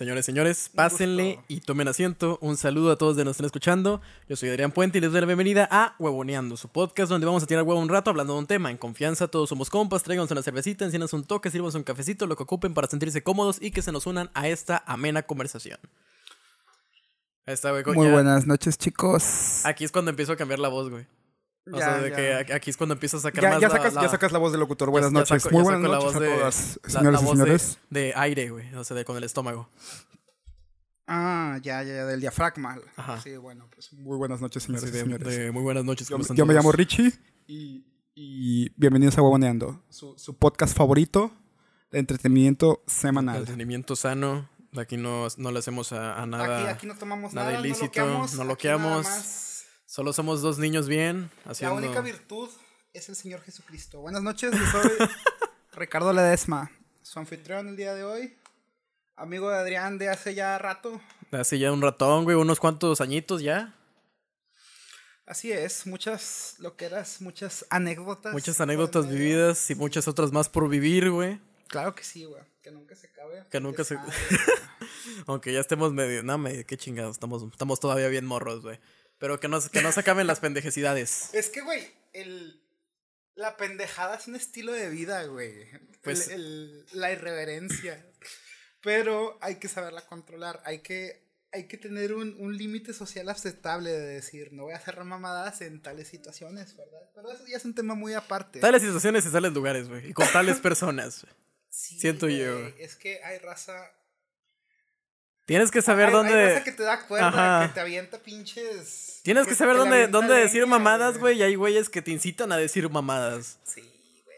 Señores, señores, pásenle y tomen asiento. Un saludo a todos de los que nos están escuchando. Yo soy Adrián Puente y les doy la bienvenida a Huevoneando, su podcast donde vamos a tirar huevo un rato hablando de un tema. En confianza, todos somos compas, tráiganos una cervecita, enciendan un toque, sirvan un cafecito, lo que ocupen para sentirse cómodos y que se nos unan a esta amena conversación. Ahí está, güey. Muy ya- buenas noches, chicos. Aquí es cuando empiezo a cambiar la voz, güey. O Ya, sea, de ya. que aquí es cuando empiezo a sacar Ya, más ya la- sacas, la- ya sacas la voz del locutor. Buenas noches. saco- Muy buenas la noches voz a de- todas, la- señores la y voz de- señores. De, aire, güey. O sea, de, con el estómago. Ah, ya, ya, ya, del diafragma. Ajá. Sí, bueno, pues muy buenas noches, señores Así y de, señores. de muy buenas noches. yo, ¿cómo están yo me todos? llamo Richie y, y bienvenidos a Huevoneando, su, su podcast favorito de entretenimiento semanal. Entretenimiento sano. De aquí no, no le hacemos a, a nada. Aquí, aquí no tomamos nada nada, ilícito, no loqueamos. Solo somos dos niños bien. La Haciendo... única virtud es el Señor Jesucristo. Buenas noches, yo soy Ricardo Ledesma, su anfitrión el día de hoy. Amigo de Adrián de hace ya rato. Hace ya un ratón, güey. Unos cuantos añitos ya. Así es, muchas loqueras, muchas anécdotas. Muchas anécdotas medio. vividas y muchas otras más por vivir, güey. Claro que sí, güey. Que nunca se acabe. Que nunca se- Aunque ya estemos medio. No, me, qué chingados. Estamos, estamos todavía bien morros, güey. Pero que no, que no se acaben las pendejecidades. Es que, güey, el... la pendejada es un estilo de vida, güey. Pues- El- el- la irreverencia. Pero hay que saberla controlar. Hay que, hay que tener un, un límite social aceptable de decir, no voy a hacer mamadas en tales situaciones, ¿verdad? Pero eso ya es un tema muy aparte. Tales situaciones y tales lugares, güey. Y con tales personas. Sí, siento güey, yo. Es que hay raza. Tienes que saber hay, dónde. hay raza que te da cuerda, Ajá. que te avienta pinches. Tienes que saber dónde, dónde decir mamadas, güey. Y hay güeyes que te incitan a decir mamadas. Sí, güey.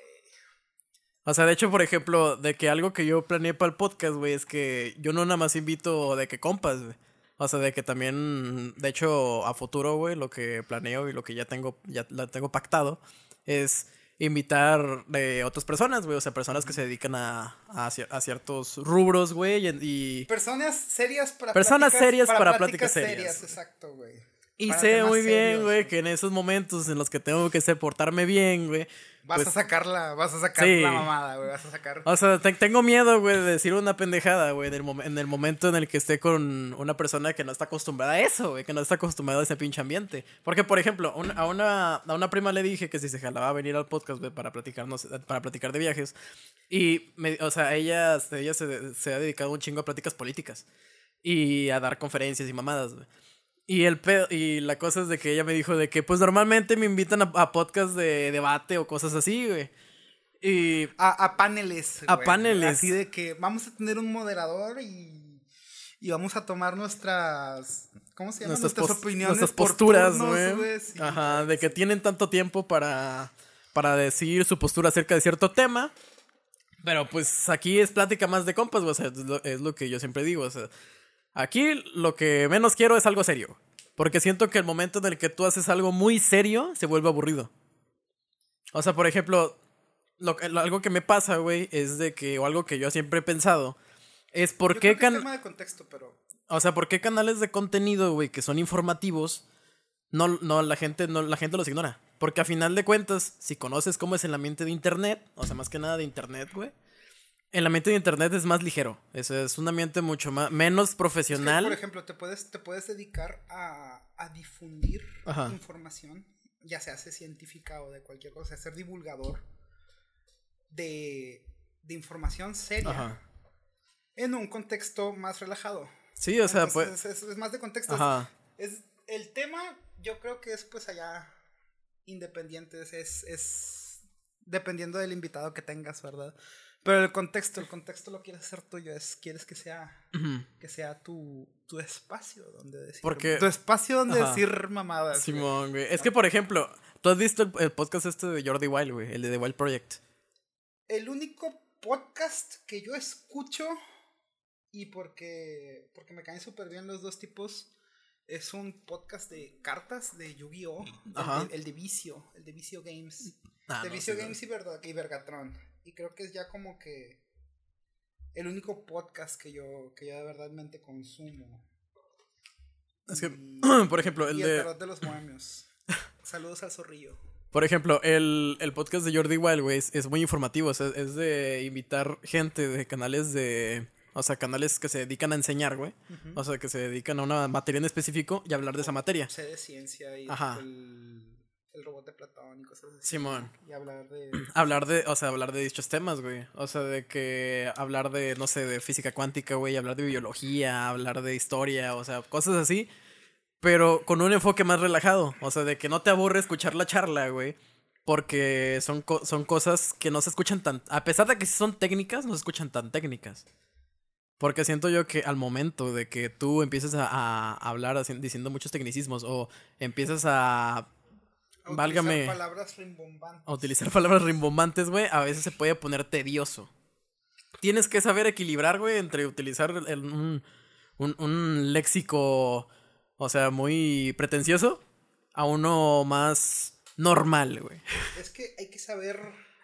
O sea, de hecho, por ejemplo, de que algo que yo planeé para el podcast, güey, es que yo no nada más invito de que compas, güey. O sea, de que también, de hecho, a futuro, güey, lo que planeo y lo que ya tengo, ya la tengo pactado, es invitar de otras personas, güey. O sea, personas que se dedican a, a, cier- a ciertos rubros, güey. Y, y, Personas serias para Personas serias para pláticas serias. Exacto, güey. Y sé muy bien, güey, que en esos momentos en los que tengo que portarme bien, güey. Vas pues, a sacarla, vas a sacar Sí. la mamada, güey. Vas a sacar. O sea, te- tengo miedo, güey, de decir una pendejada, güey, en, el mom- en el momento en el que esté con una persona que no está acostumbrada a eso, güey, que no está acostumbrada a ese pinche ambiente. Porque, por ejemplo, un- a, una, a una prima le dije que si se jalaba a venir al podcast, güey, para platicarnos, para platicar de viajes. Y, me- o sea, ella, ella se, se ha dedicado un chingo a pláticas políticas y a dar conferencias y mamadas, güey. Y el pedo- y la cosa es de que ella me dijo de que pues normalmente me invitan a, a podcasts de debate o cosas así, güey. Y A, a paneles. A güey. paneles. Así de que vamos a tener un moderador y. Y vamos a tomar nuestras. ¿Cómo se llama? nuestras, opiniones. nuestras posturas, turnos, güey. sí. Ajá, de que tienen tanto tiempo para, para decir su postura acerca de cierto tema. Pero pues aquí es plática más de compas, güey. O sea, es lo, es lo que yo siempre digo. O sea, aquí lo que menos quiero es algo serio. Porque siento que el momento en el que tú haces algo muy serio se vuelve aburrido. O sea, por ejemplo, lo, que- lo- algo que me pasa, güey, es de que, o algo que yo siempre he pensado, es por Yo qué creo que es can- tema de contexto, pero. o sea, ¿por qué canales de contenido, güey, que son informativos, no, no, la gente, no, la gente los ignora? Porque a final de cuentas, si conoces cómo es el ambiente de internet, o sea, más que nada de internet, güey, el ambiente de internet es más ligero. Es, es un ambiente mucho más, menos Es que, profesional. por ejemplo, te puedes, te puedes dedicar a, a difundir Ajá. información, ya sea sea científica o de cualquier cosa, ser divulgador de, de información seria Ajá. en un contexto más relajado. Sí, o sea, Entonces, pues. es, es más de contexto. Ajá. Es, el tema, yo creo que es pues allá independiente, es, es, es dependiendo del invitado que tengas, ¿verdad? Pero el contexto, el contexto lo quieres hacer tuyo, es quieres que sea que sea tu, tu espacio donde decir Porque- tu espacio donde Ajá. decir mamadas. Simón, güey. Es que, por ejemplo, tú has visto el, el podcast este de Jordi Wild, güey, el de The Wild Project. El único podcast que yo escucho y porque porque me caen súper bien los dos tipos es un podcast de cartas de Yu-Gi-Oh, el, el de Vicio, el de Vicio Games. Ah, de no, Vicio sí, Games y, Verga- y Vergatron. Y creo que es ya como que el único podcast que yo, que yo de verdadmente consumo. Es que, Y- por ejemplo, el y de- de los bohemios. Saludos al zorrillo. Por ejemplo, el, el podcast de Jordi Wild, güey, es, muy informativo. o sea, es de invitar gente de canales de, O sea, canales que se dedican a enseñar, güey. O sea, que se dedican a una materia en específico y hablar de esa materia. Sé de ciencia y Ajá. el, el robot de Platón y cosas así. Simón. Y hablar de... Hablar de, o sea, hablar de dichos temas, güey. O sea, de que hablar de, no sé, de física cuántica, güey, hablar de biología, hablar de historia, o sea, cosas así. Pero con un enfoque más relajado. O sea, de que no te aburre escuchar la charla, güey. Porque son, co- son cosas que no se escuchan tan... A pesar de que sí son técnicas, no se escuchan tan técnicas. Porque siento yo que al momento de que tú empieces a, a hablar diciendo muchos tecnicismos o empiezas a a utilizar válgame. palabras rimbombantes. a utilizar palabras rimbombantes, güey, a veces se puede poner tedioso. Tienes que saber equilibrar, güey, entre utilizar el- un, un, un léxico, o sea, muy pretencioso, a uno más normal, güey. Es que hay que saber...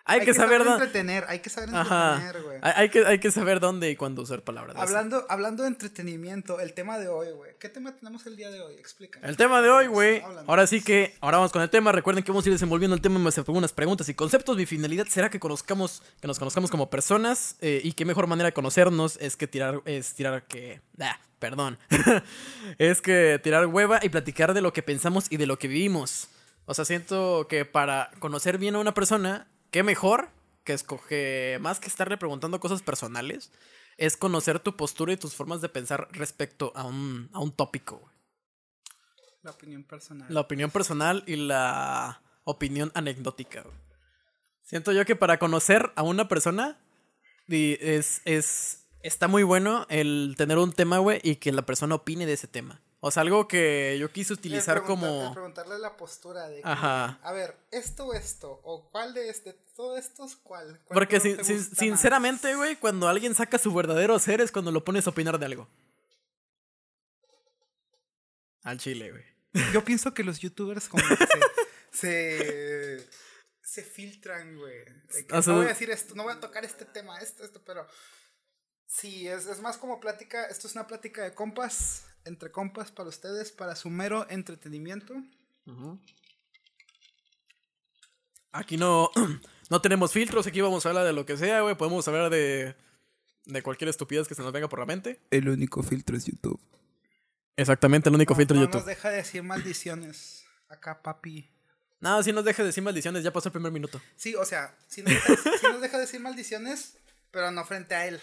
Hay que saber dó- entretener, hay que saber entretener, güey. Hay, hay que, hay que saber dónde y cuándo usar palabras. así. Hablando, hablando de entretenimiento, el tema de hoy, güey. ¿Qué tema tenemos el día de hoy? Explica. El tema de hoy, güey. Ahora sí que, ahora vamos con el tema. Recuerden que vamos a ir desenvolviendo el tema a algunas preguntas y conceptos. Mi finalidad será que conozcamos, que nos conozcamos como personas. eh, y qué mejor manera de conocernos es que tirar, es tirar que. Ah, perdón. es que tirar hueva y platicar de lo que pensamos y de lo que vivimos. O sea, siento que para conocer bien a una persona, qué mejor que escoge, más que estarle preguntando cosas personales, es conocer tu postura y tus formas de pensar respecto a un, a un tópico. güey. La opinión personal. La opinión personal y la opinión anecdótica. güey. Siento yo que para conocer a una persona es, es está muy bueno el tener un tema, güey, y que la persona opine de ese tema. O sea, algo que yo quise utilizar preguntar- como... preguntarle la postura de. que, Ajá. A ver, esto o esto. O cuál de este. Todo esto es cuál. ¿Cuál Porque sin- sin- sinceramente, güey, cuando alguien saca su verdadero ser es cuando lo pones a opinar de algo. Al chile, güey. Yo pienso que los youtubers como que se, se, se filtran, güey. Sea, no voy a decir esto, no voy a tocar este tema, esto, esto, pero sí, es, es más como plática, esto es una plática de compas, entre compas para ustedes, para su mero entretenimiento. Aquí no, no tenemos filtros, aquí vamos a hablar de lo que sea, güey. Podemos hablar de, de cualquier estupidez que se nos venga por la mente. El único filtro es YouTube. Exactamente, el único filtro no de YouTube. nos deja decir maldiciones. Acá, papi. No, si nos deja decir maldiciones, ya pasó el primer minuto. Sí, o sea, sí nos deja, sí nos deja decir maldiciones, pero no frente a él.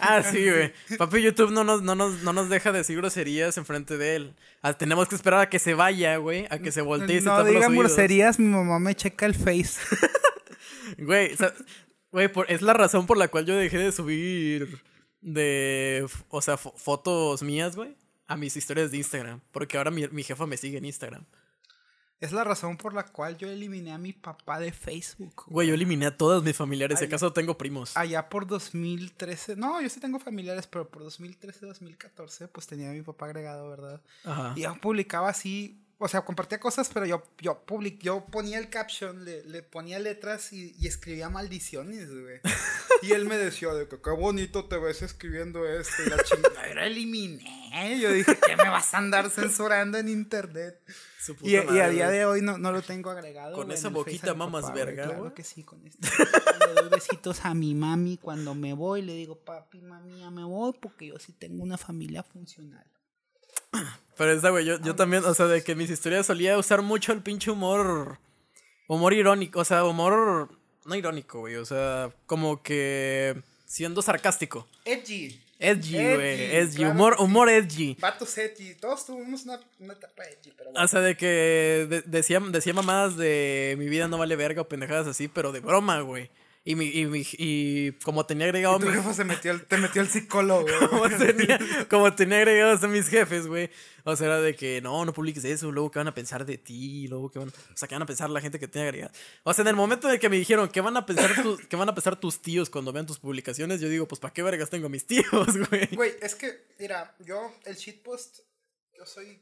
Ah, sí, güey. Papi YouTube no nos, no, nos, no nos deja decir groserías enfrente de él. Ah, tenemos que esperar a que se vaya, güey. A que se voltee y se no tape los digan groserías, mi mamá me checa el face. Güey, o sea, güey, por- es la razón por la cual yo dejé de subir de, o sea, fo- fotos mías, güey, a mis historias de Instagram. Porque ahora mi, mi jefa me sigue en Instagram. Es la razón por la cual yo eliminé a mi papá de Facebook. Güey, yo eliminé a todos mis familiares. Si acaso tengo primos. Allá por 2013. No, yo sí tengo familiares, pero por 2013, 2014, pues tenía a mi papá agregado, ¿verdad? Ajá. Y yo publicaba así. O sea, compartía cosas, pero yo, yo, public, yo ponía el caption, le, le ponía letras y, y escribía maldiciones, güey. Y él me decía de que qué bonito te ves escribiendo esto. Y la chingada lo eliminé. Yo dije, ¿qué me vas a andar censurando en internet? Y, a día de hoy no, no lo tengo agregado. Con güey, esa boquita mamas papá, güey, verga, Claro güey. que sí, con esto. Le doy besitos a mi mami cuando me voy. Le digo, papi, mami, ya me voy porque yo sí tengo una familia funcional. Pero esa, güey, yo, yo también, o sea, de que mis historias solía usar mucho el pinche humor. Humor irónico, o sea, humor. No irónico, güey, o sea, como que. Siendo sarcástico. Edgy. Edgy, güey. Edgy. claro humor, sí. humor edgy. Vatos edgy. Todos tuvimos una, una etapa edgy, pero bueno. O sea, de que de- decía, decía mamadas de mi vida no vale verga o pendejadas así, pero de broma, güey. Y, mi, y, mi- y como tenía agregado tu mi, jefe se metió el, te metió el psicólogo. como tenía, como tenía agregados a mis jefes, güey. O sea, era de que no, no publiques eso, luego qué van a pensar de ti, luego qué van, o sea, qué van a pensar la gente que tiene agregado. O sea, en el momento en el que me dijeron qué van a pensar tus, qué van a pensar tus tíos cuando vean tus publicaciones, yo digo, pues ¿para qué vergas tengo mis tíos, güey? Güey, es que, mira, yo, el shitpost, yo soy.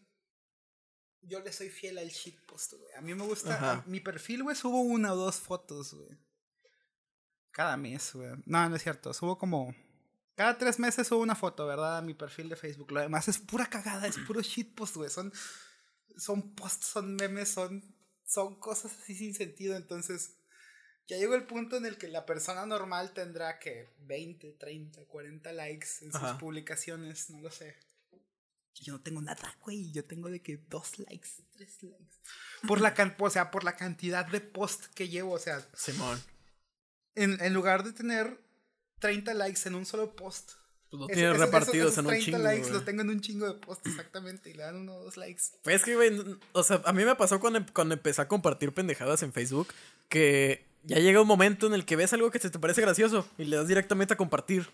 Yo le soy fiel al shitpost, güey. A mí me gusta. A- mi perfil, güey, subo una o dos fotos, güey. Cada mes, güey. No, no es cierto. Subo como. Cada tres meses subo una foto, ¿verdad? A mi perfil de Facebook. Lo demás es pura cagada, es puro shitpost, güey. Son, son posts, son memes, son, son cosas así sin sentido. Entonces, Ya llegó el punto en el que la persona normal tendrá que 20, 30, 40 likes en sus Ajá. publicaciones, no lo sé. Yo no tengo nada, güey. Yo tengo de que dos likes, tres likes. Por la, can- o sea, por la cantidad de post que llevo. O sea, Simón. En, en lugar de tener 30 likes en un solo post. Pues lo eso- tienes repartidos esos en un 30 chingo. likes güey. los tengo en un chingo de posts, exactamente. Y le dan uno o dos likes. Pues es que, güey, o sea, a mí me pasó cuando, em- cuando empecé a compartir pendejadas en Facebook que ya llega un momento en el que ves algo que se te parece gracioso y le das directamente a compartir.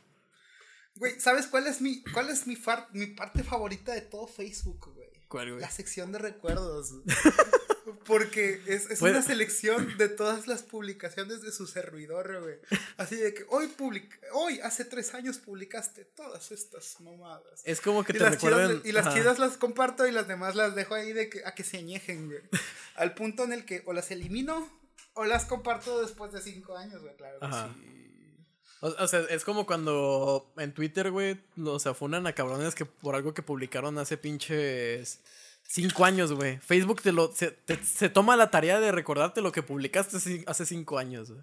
Güey, ¿sabes cuál es mi, cuál es mi, far- mi parte favorita de todo Facebook, güey? ¿Cuál, güey? La sección de recuerdos. Porque es, es una selección de todas las publicaciones de su servidor, güey. Así de que hoy, public hoy, hace tres años, publicaste todas estas mamadas. Es como que Y te recuerden. chidas, y las ajá. chidas las comparto y las demás las dejo ahí de que, a que se añejen, güey. Al punto en el que o las elimino o las comparto después de cinco años, güey, claro. que Ajá. sí. O, o sea, es como cuando en Twitter, güey, los afunan a cabrones que por algo que publicaron hace pinches cinco años, güey. Facebook te lo, se, te- se toma la tarea de recordarte lo que publicaste hace- cinco años, güey.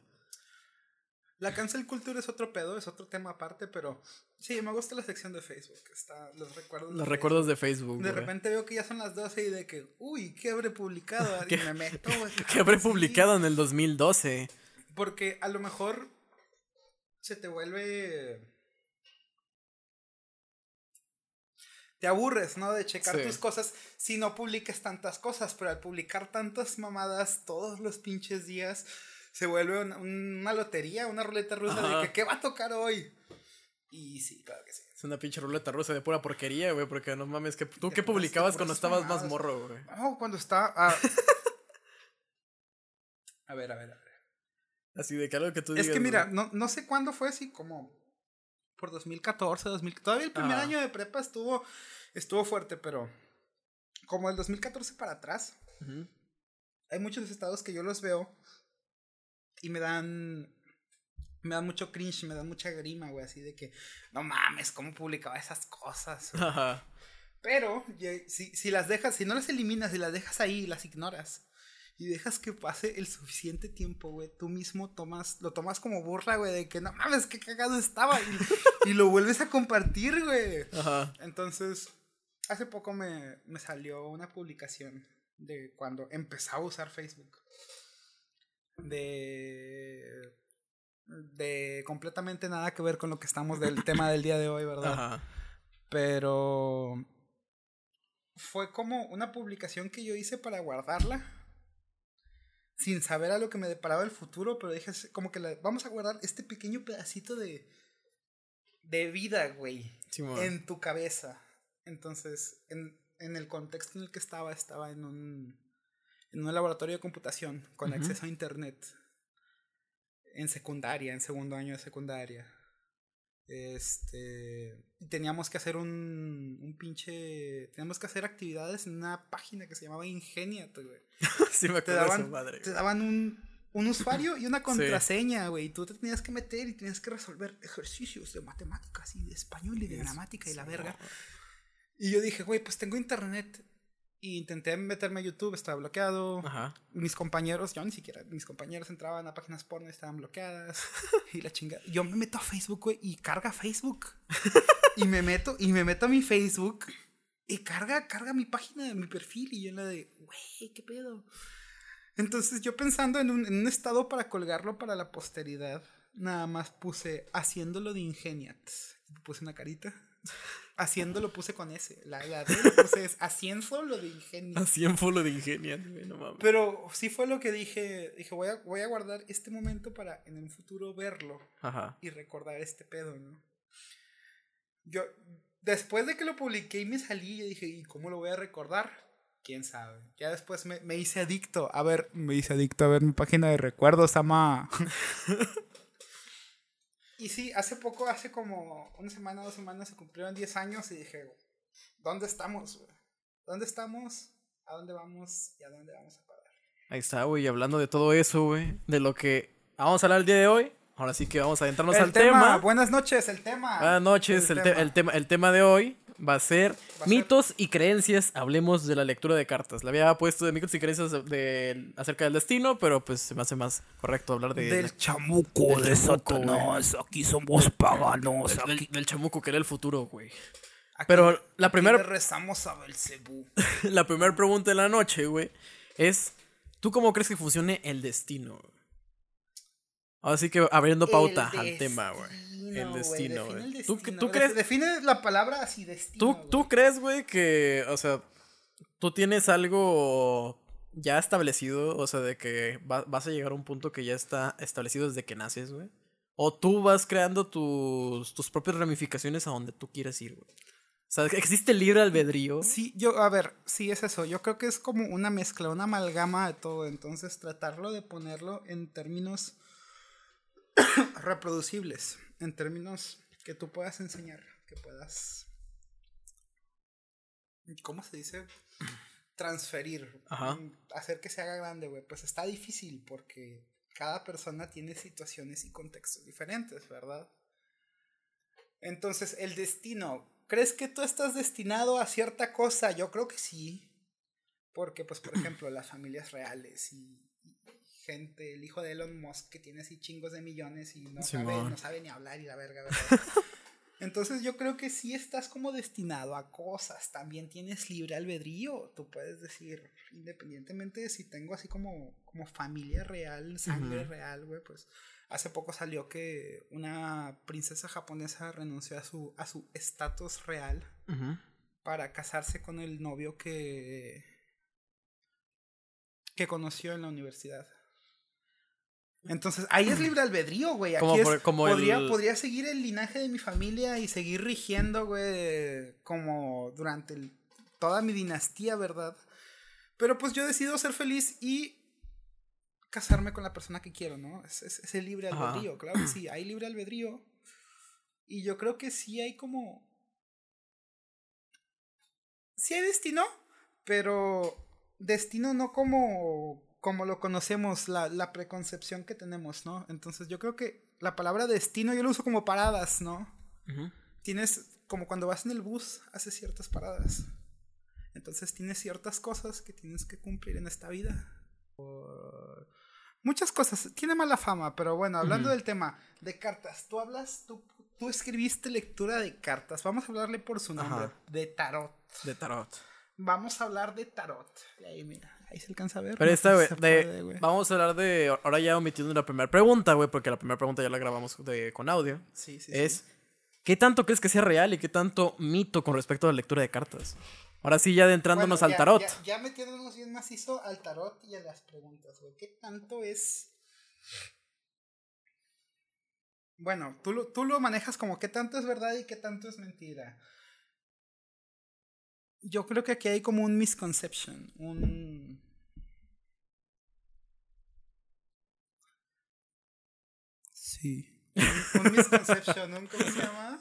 La cancel culture es otro pedo, es otro tema aparte, pero sí, me gusta la sección de Facebook. Está los recuerdos. Los de recuerdos de Facebook. De repente veo que ya son las 12 y de que, uy, ¿qué habré publicado? Y ¿Qué- me meto, güey. Que habré publicado en el 2012. Porque a lo mejor se te vuelve. Te aburres, ¿no? De checar Sí. tus cosas si no publiques tantas cosas, pero al publicar tantas mamadas todos los pinches días, se vuelve una, una lotería, una ruleta rusa Ajá. de que, ¿qué va a tocar hoy? Y sí, claro que sí. Es una pinche ruleta rusa de pura porquería, güey, porque no mames, que tú qué publicabas cuando estabas más morro, güey. Oh, cuando está. ah. a ver, a ver, a ver. Así de que algo que tú Es digas. que mira, no, no sé cuándo fue así, como por 2014, 2000. Todavía el primer Ajá. año de prepa estuvo, estuvo fuerte, pero como el 2014 para atrás, hay muchos estados que yo los veo y me dan. Me dan mucho cringe, me dan mucha grima, güey, así de que, no mames, ¿cómo publicaba esas cosas? güey?" Ajá. Pero si, si las dejas, si no las eliminas, si las dejas ahí y las ignoras y dejas que pase el suficiente tiempo, güey, tú mismo tomas, lo tomas como burla, güey, de que no mames, qué cagado estaba y, y lo vuelves a compartir, güey. Ajá. Entonces, hace poco me, me salió una publicación de cuando empezaba a usar Facebook. De. De completamente nada que ver con lo que estamos del tema del día de hoy, ¿verdad? Ajá. Pero fue como una publicación que yo hice para guardarla. Sin saber a lo que me deparaba el futuro, pero dije, como que la- vamos a guardar este pequeño pedacito de, de vida, güey, en tu cabeza. Entonces, en, en el contexto en el que estaba, estaba en un, en un laboratorio de computación con acceso a internet. En secundaria, en segundo año de secundaria. Este. Teníamos que hacer un, un pinche. Teníamos que hacer actividades en una página que se llamaba Ingeniat, güey. sí me Te acuerdo de daban, esa madre. te daban un, un usuario y una contraseña, güey. Y tú te tenías que meter y tenías que resolver ejercicios de matemáticas y de español y de gramática y la verga. Y yo dije, güey, pues tengo internet. Y intenté meterme a YouTube, estaba bloqueado. Ajá. Mis compañeros, yo ni siquiera, mis compañeros entraban a páginas porno y estaban bloqueadas. y la chingada. Yo me meto a Facebook, güey, y carga Facebook. y me meto, y me meto a mi Facebook. Y carga, carga mi página, mi perfil. Y yo la de, güey, ¿qué pedo? Entonces yo pensando en un, en un estado para colgarlo para la posteridad, nada más puse haciéndolo de Ingeniat. Puse una carita. Haciéndolo puse con S. La, la D lo puse es haciéndolo de Ingeniat. Así en full de ingenial, güey, no mames. Pero sí fue lo que dije. Dije, voy a, voy a guardar este momento para en el futuro verlo Ajá. y recordar este pedo, ¿no? Yo, después de que lo publiqué y me salí, yo dije, ¿y cómo lo voy a recordar? Quién sabe. Ya después me, me hice adicto. A ver, me hice adicto a ver mi página de recuerdos, ama. y sí, hace poco, hace como una semana, dos semanas, se cumplieron 10 años y dije, ¿dónde estamos, güey? ¿Dónde estamos? ¿A dónde vamos? ¿Y a dónde vamos a parar? Ahí está, güey, hablando de todo eso, güey. De lo que vamos a hablar el día de hoy. Ahora sí que vamos a adentrarnos el al tema. Buenas noches, el tema. Buenas noches, el, te- el tema, el tema de hoy va a ser Va a mitos y creencias. Hablemos de la lectura de cartas. Le había puesto de mitos y creencias de, de- acerca del destino, pero pues se me hace más correcto hablar de Del la- chamuco del de chamuco, Satanás. Aquí somos paganos. del, Aquí, del chamuco que era el futuro, güey. Pero la primera rezamos a Belcebú. la primera pregunta de la noche, güey, es ¿tú cómo crees que funcione el destino? Así que abriendo pauta El al tema, güey. El destino, güey. ¿Tú, crees, Define la palabra así, destino. tú, crees, güey, que, o sea, tú tienes algo ya establecido, o sea, de que va- vas a llegar a un punto que ya está establecido desde que naces, güey? O tú vas creando tus, tus propias ramificaciones a donde tú quieres ir, güey. O sea, existe el libre albedrío. Sí, yo, a ver, sí es eso. Yo creo que es como una mezcla, una amalgama de todo. Entonces, tratarlo de ponerlo en términos reproducibles, en términos que tú puedas enseñar, que puedas. ¿Cómo se dice? Transferir, Ajá. mm, hacer que se haga grande, güey. Pues está difícil porque cada persona tiene situaciones y contextos diferentes, ¿verdad? Entonces, el destino. ¿Crees que tú estás destinado a cierta cosa? Yo creo que sí. Porque, pues, por ejemplo, las familias reales y gente, el hijo de Elon Musk que tiene así chingos de millones y no, sabe, no sabe ni hablar y la verga, ¿verdad? Entonces yo creo que sí estás como destinado a cosas, también tienes libre albedrío, tú puedes decir, independientemente de si tengo así como, como familia real, sangre real, güey, pues hace poco salió que una princesa japonesa renunció a su a su estatus real para casarse con el novio que que conoció en la universidad. Entonces, ahí es libre albedrío, güey. Aquí Como es- por- como podría, el- podría seguir el linaje de mi familia y seguir rigiendo, güey, como durante el- toda mi dinastía, ¿verdad? Pero pues yo decido ser feliz y casarme con la persona que quiero, ¿no? Es, es- es el libre Ajá. albedrío, claro que sí, hay libre albedrío. Y yo creo que sí hay como... Sí hay destino, pero destino no como, como lo conocemos, la, la preconcepción que tenemos, ¿no? Entonces yo creo que la palabra destino yo lo uso como paradas, ¿no? Tienes, como cuando vas en el bus, haces ciertas paradas. Entonces tienes ciertas cosas que tienes que cumplir en esta vida. O- Muchas cosas. Tiene mala fama, pero bueno, hablando del tema de cartas, tú hablas, tú, tú escribiste lectura de cartas. Vamos a hablarle por su nombre, Ajá. de tarot. De tarot. Vamos a hablar de tarot. Y ahí, mira, ahí se alcanza a ver. Pero no esta, güey, vamos a hablar de. Ahora ya omitiendo la primera pregunta, güey, porque la primera pregunta ya la grabamos de, con audio. Sí, sí, es: sí. ¿qué tanto crees que sea real y qué tanto mito con respecto a la lectura de cartas? Ahora sí, ya adentrándonos Bueno, al ya- tarot. Ya, ya metiéndonos bien macizo al tarot y a las preguntas, güey. ¿Qué tanto es? Bueno, tú lo, tú lo manejas como qué tanto es verdad y qué tanto es mentira. Yo creo que aquí hay como un misconception, un... Sí. Un, un misconception, un, ¿cómo se llama?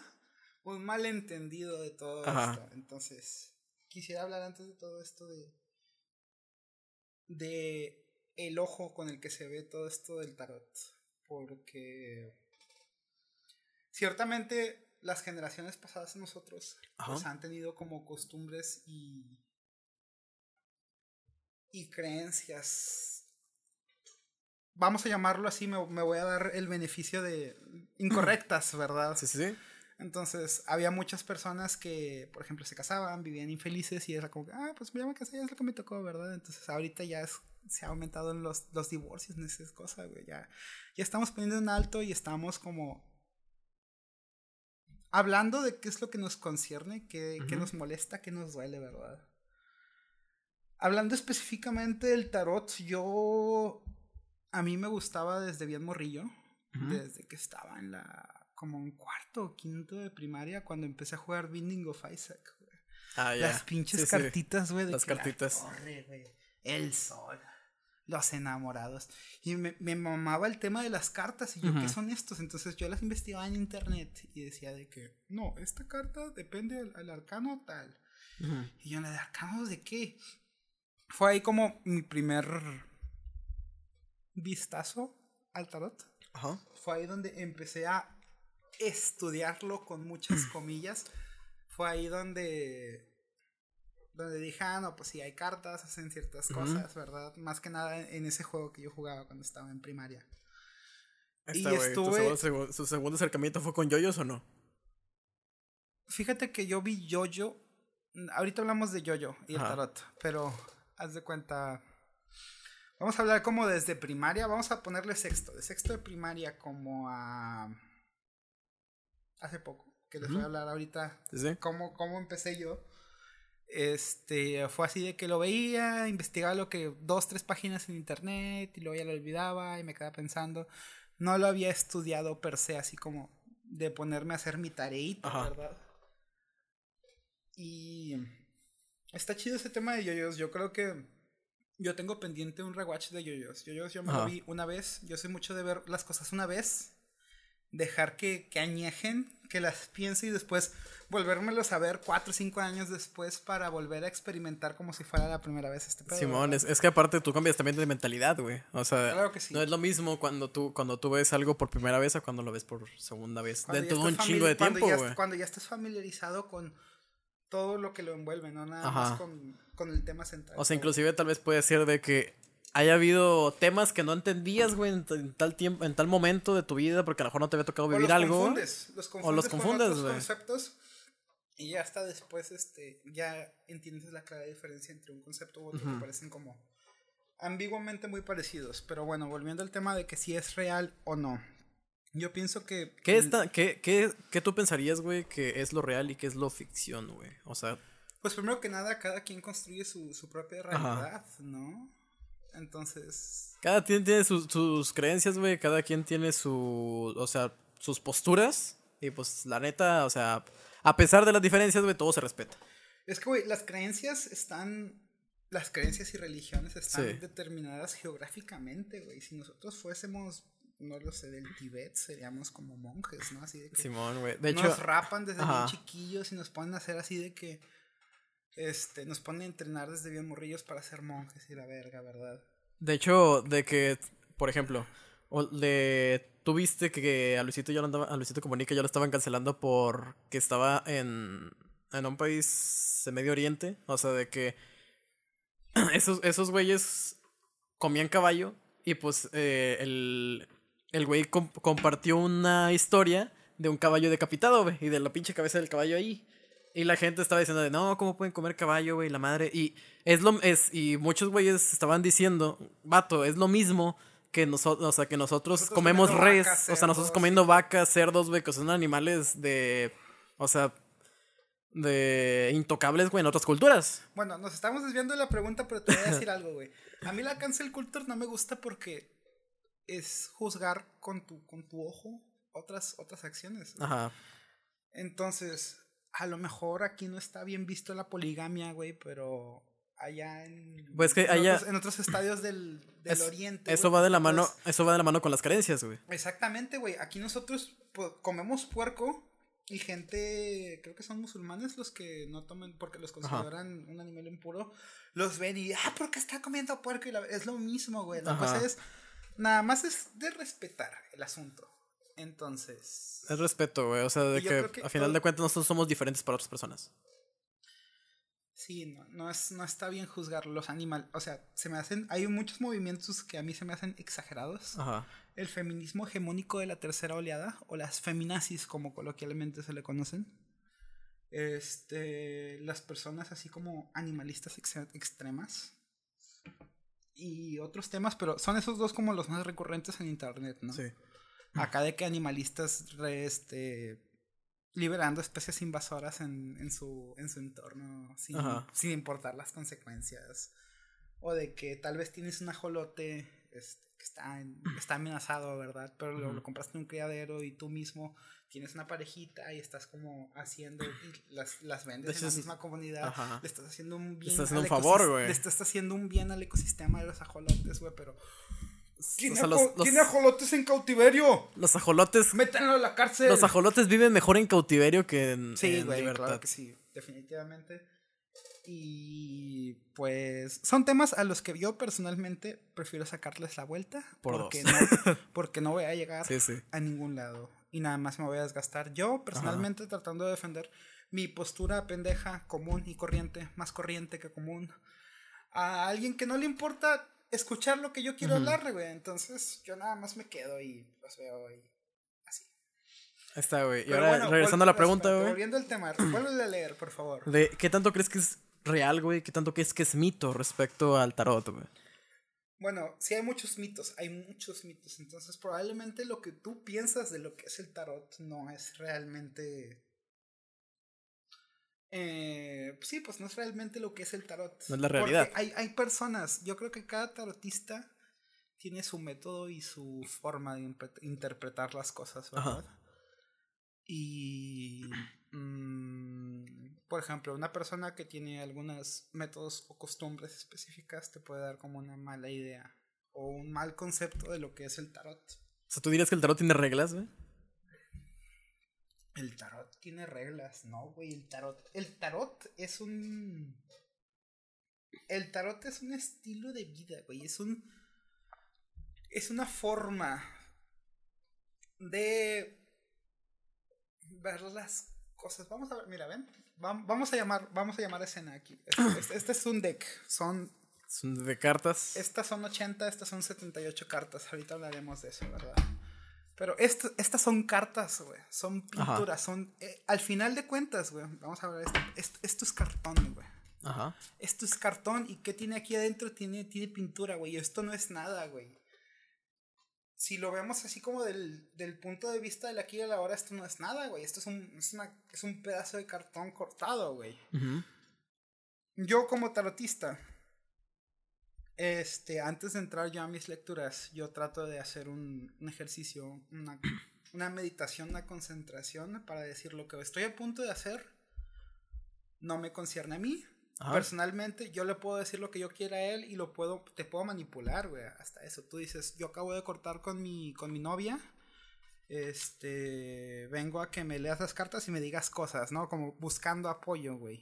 Un malentendido de todo Ajá. esto. Entonces, quisiera hablar antes de todo esto de de el ojo con el que se ve todo esto del tarot porque ciertamente las generaciones pasadas de nosotros pues Ajá. han tenido como costumbres y y creencias vamos a llamarlo así me, me voy a dar el beneficio de incorrectas verdad Sí, sí, sí. entonces, había muchas personas que, por ejemplo, se casaban, vivían infelices y era como ah, pues ya me casé, ya es lo que me tocó, ¿verdad? Entonces, ahorita ya es- se ha aumentado en los, los divorcios, en esas cosas, güey. Ya, ya estamos poniendo en alto y estamos como hablando de qué es lo que nos concierne, qué, qué nos molesta, qué nos duele, ¿verdad? Hablando específicamente del tarot, yo. A mí me gustaba desde bien morrillo desde que estaba en la como en cuarto o quinto de primaria cuando empecé a jugar Binding of Isaac. Ah, ya. Las pinches Sí, sí. cartitas, güey, de Las que la cartitas. torre, güey, el sol, los enamorados. Y me, me mamaba el tema de las cartas y yo, ¿qué son estos? Entonces yo las investigaba en internet y decía de que, no, esta carta depende al, al arcano tal. Y yo, ¿de arcanos de qué? Fue ahí como mi primer vistazo al tarot fue ahí donde empecé a estudiarlo con muchas comillas. fue ahí donde donde dije, ah, no, pues sí, hay cartas, hacen ciertas cosas, ¿verdad? Más que nada en ese juego que yo jugaba cuando estaba en primaria. y estuve... ¿Su segundo, acercamiento fue con yoyos o no? Fíjate que yo vi yoyo. Ahorita hablamos de yoyo y el tarot, pero haz de cuenta. Vamos a hablar como desde primaria, vamos a ponerle sexto, de sexto de primaria como a hace poco, que les voy a hablar ahorita ¿Sí? Cómo, cómo empecé yo. Este, fue así de que lo veía, investigaba lo que dos, tres páginas en internet y luego ya lo olvidaba y me quedaba pensando. No lo había estudiado per se, así como de ponerme a hacer mi tareita, ¿verdad? Y está chido ese tema de yoyos. Yo creo que yo tengo pendiente un rewatch de yoyos. Yoyos yo me lo vi una vez. Yo soy mucho de ver las cosas una vez dejar que, que añejen, que las piense y después volvérmelos a ver cuatro o cinco años después para volver a experimentar como si fuera la primera vez este pedo. Simón, es, que aparte tú cambias también de mentalidad, güey. O sea, no es lo mismo cuando tú, cuando tú ves algo por primera vez a cuando lo ves por segunda vez. Dentro de un chingo de tiempo, güey. Cuando ya estás familiarizado con todo lo que lo envuelve, no nada más con, con el tema central. O sea, inclusive tal vez puede ser de que haya habido temas que no entendías, güey, en, tal tiempo, en tal momento de tu vida, porque a lo mejor no te había tocado vivir algo. Confundes, los confundes o los confundes, con conceptos. Y ya hasta después, este, ya entiendes la clara diferencia entre un concepto u otro que parecen como ambiguamente muy parecidos. Pero bueno, volviendo al tema de que si es real o no. Yo pienso que. ¿Qué, está, qué, qué, qué tú pensarías, güey, que es lo real y qué es lo ficción, güey? O sea. Pues primero que nada, cada quien construye su, su propia realidad, ¿no? Entonces. Cada quien tiene sus, creencias, güey. Cada quien tiene su. O sea, sus posturas. Y pues, la neta, o sea, a pesar de las diferencias, güey, todo se respeta. Es que, güey, las creencias están. Las creencias y religiones están determinadas geográficamente, güey. Si nosotros fuésemos no lo sé, del Tibet, seríamos como monjes, ¿no? Así de que Simón, güey. De nos rapan desde bien chiquillos y nos ponen a hacer así de que este, nos ponen a entrenar desde bien morrillos para ser monjes y la verga, ¿verdad? De hecho, de que, por ejemplo, le tuviste que a Luisito ya lo andaba, a Luisito Comunica ya lo estaban cancelando porque estaba en, en un país de Medio Oriente. O sea, de que esos, esos güeyes comían caballo y pues eh, el, el güey compartió una historia de un caballo decapitado, y de la pinche cabeza del caballo ahí. Y la gente estaba diciendo de, no, ¿cómo pueden comer caballo, güey? La madre. Y es lo es y muchos güeyes estaban diciendo, vato, es lo mismo que nosotros, o sea, que nosotros, comemos res, o sea, nosotros comiendo vacas, cerdos, güey, que son animales de, o sea, de intocables, güey, en otras culturas. Bueno, nos estamos desviando de la pregunta, pero te voy a decir algo, güey. A mí la cancel culture no me gusta porque es juzgar con tu, con tu ojo otras, otras acciones. Ajá. Entonces, a lo mejor aquí no está bien visto la poligamia, güey, pero allá en, pues que en, otros, en otros estadios del, del oriente. Eso va de la mano, eso va de la mano con las creencias, güey. Exactamente, güey. Aquí nosotros comemos puerco y gente, creo que son musulmanes los que no tomen porque los consideran un animal impuro, los ven y ah, ¿por qué está comiendo puerco? Y es lo mismo, güey. La cosa es nada más es de respetar el asunto. Entonces. Es respeto, güey. O sea, de que, a final de cuentas nosotros somos diferentes para otras personas. Sí, no, no, es, no está bien juzgar los animales. O sea, se me hacen. Hay muchos movimientos que a mí se me hacen exagerados. Ajá. El feminismo hegemónico de la tercera oleada, o las feminazis, como coloquialmente se le conocen. Este. Las personas así como animalistas extremas. Y otros temas, pero son esos dos como los más recurrentes en internet, ¿no? Sí. Acá de que animalistas este, liberando especies invasoras en, en, su, en su entorno sin, sin, importar las consecuencias. O de que tal vez tienes un ajolote este, que está, está amenazado, ¿verdad? Pero lo, compraste en un criadero y tú mismo tienes una parejita y estás como haciendo las, las vendes en la misma comunidad. Le estás haciendo un bien. Le estás haciendo un favor, güey. Le estás haciendo un bien al ecosistema de los ajolotes, güey, pero ¿Tiene, ajolotes en cautiverio? Los ajolotes. Métanlo a la cárcel. Los ajolotes viven mejor en cautiverio que en, sí, güey, Claro que sí, definitivamente. Y pues son temas a los que yo personalmente prefiero sacarles la vuelta. porque, No, porque no voy a llegar a ningún lado. Y nada más me voy a desgastar yo personalmente tratando de defender mi postura pendeja, común y corriente, más corriente que común, a alguien que no le importa escuchar lo que yo quiero hablar, güey. Entonces yo nada más me quedo y los veo y así. Está, güey. Y ahora, regresando a la pregunta, güey. Volviendo al tema, vuelve a leer, por favor. De, ¿Qué tanto crees que es real, güey? ¿Qué tanto crees que es mito respecto al tarot, güey? Bueno, sí hay muchos mitos, hay muchos mitos. Entonces, probablemente lo que tú piensas de lo que es el tarot no es realmente. Eh, sí, pues no es realmente lo que es el tarot. No es la realidad. hay, hay personas, yo creo que cada tarotista tiene su método y su forma de interpretar las cosas, ¿verdad? Y. Mm, por ejemplo, una persona que tiene algunos métodos o costumbres específicas te puede dar como una mala idea o un mal concepto de lo que es el tarot. O sea, ¿tú dirías que el tarot tiene reglas, güey? El tarot tiene reglas, no, güey, el tarot. El tarot es un. El tarot es un estilo de vida, güey. Es un. Es una forma de ver las cosas. Vamos a ver, mira, ven. Vamos a llamar, vamos a llamar escena aquí. Este, este, este, es un deck. Son. Son de cartas. Estas son 80, estas son 78 cartas. Ahorita hablaremos de eso, ¿verdad? Pero estas son cartas, güey. Son pinturas. Son. Eh, al final de cuentas, güey. Vamos a ver esto. Esto, es cartón, güey. Ajá. Esto es cartón. ¿Y qué tiene aquí adentro? Tiene, tiene pintura, güey. Esto no es nada, güey si lo vemos así como del, del, punto de vista del aquí y de la hora, esto no es nada, güey. Esto es un, es, una, es un pedazo de cartón cortado, güey. Yo como tarotista, este, antes de entrar yo a mis lecturas, yo trato de hacer un, un ejercicio, una, una meditación, una concentración para decir lo que estoy a punto de hacer no me concierne a mí, Personalmente, yo le puedo decir lo que yo quiera a él y lo puedo, te puedo manipular, güey, hasta eso. Tú dices, yo acabo de cortar con mi, con mi novia, este, vengo a que me leas las cartas y me digas cosas, ¿no? Como buscando apoyo, güey.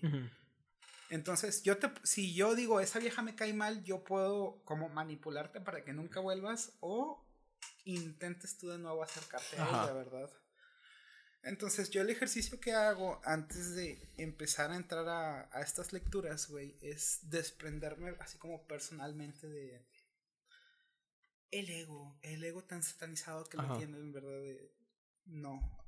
Entonces, yo te, si yo digo, esa vieja me cae mal, yo puedo como manipularte para que nunca vuelvas o intentes tú de nuevo acercarte a ella, ¿verdad? Entonces, yo el ejercicio que hago antes de empezar a entrar a, a estas lecturas, güey, es desprenderme así como personalmente de el ego, el ego tan satanizado que lo tienen, en verdad, de no.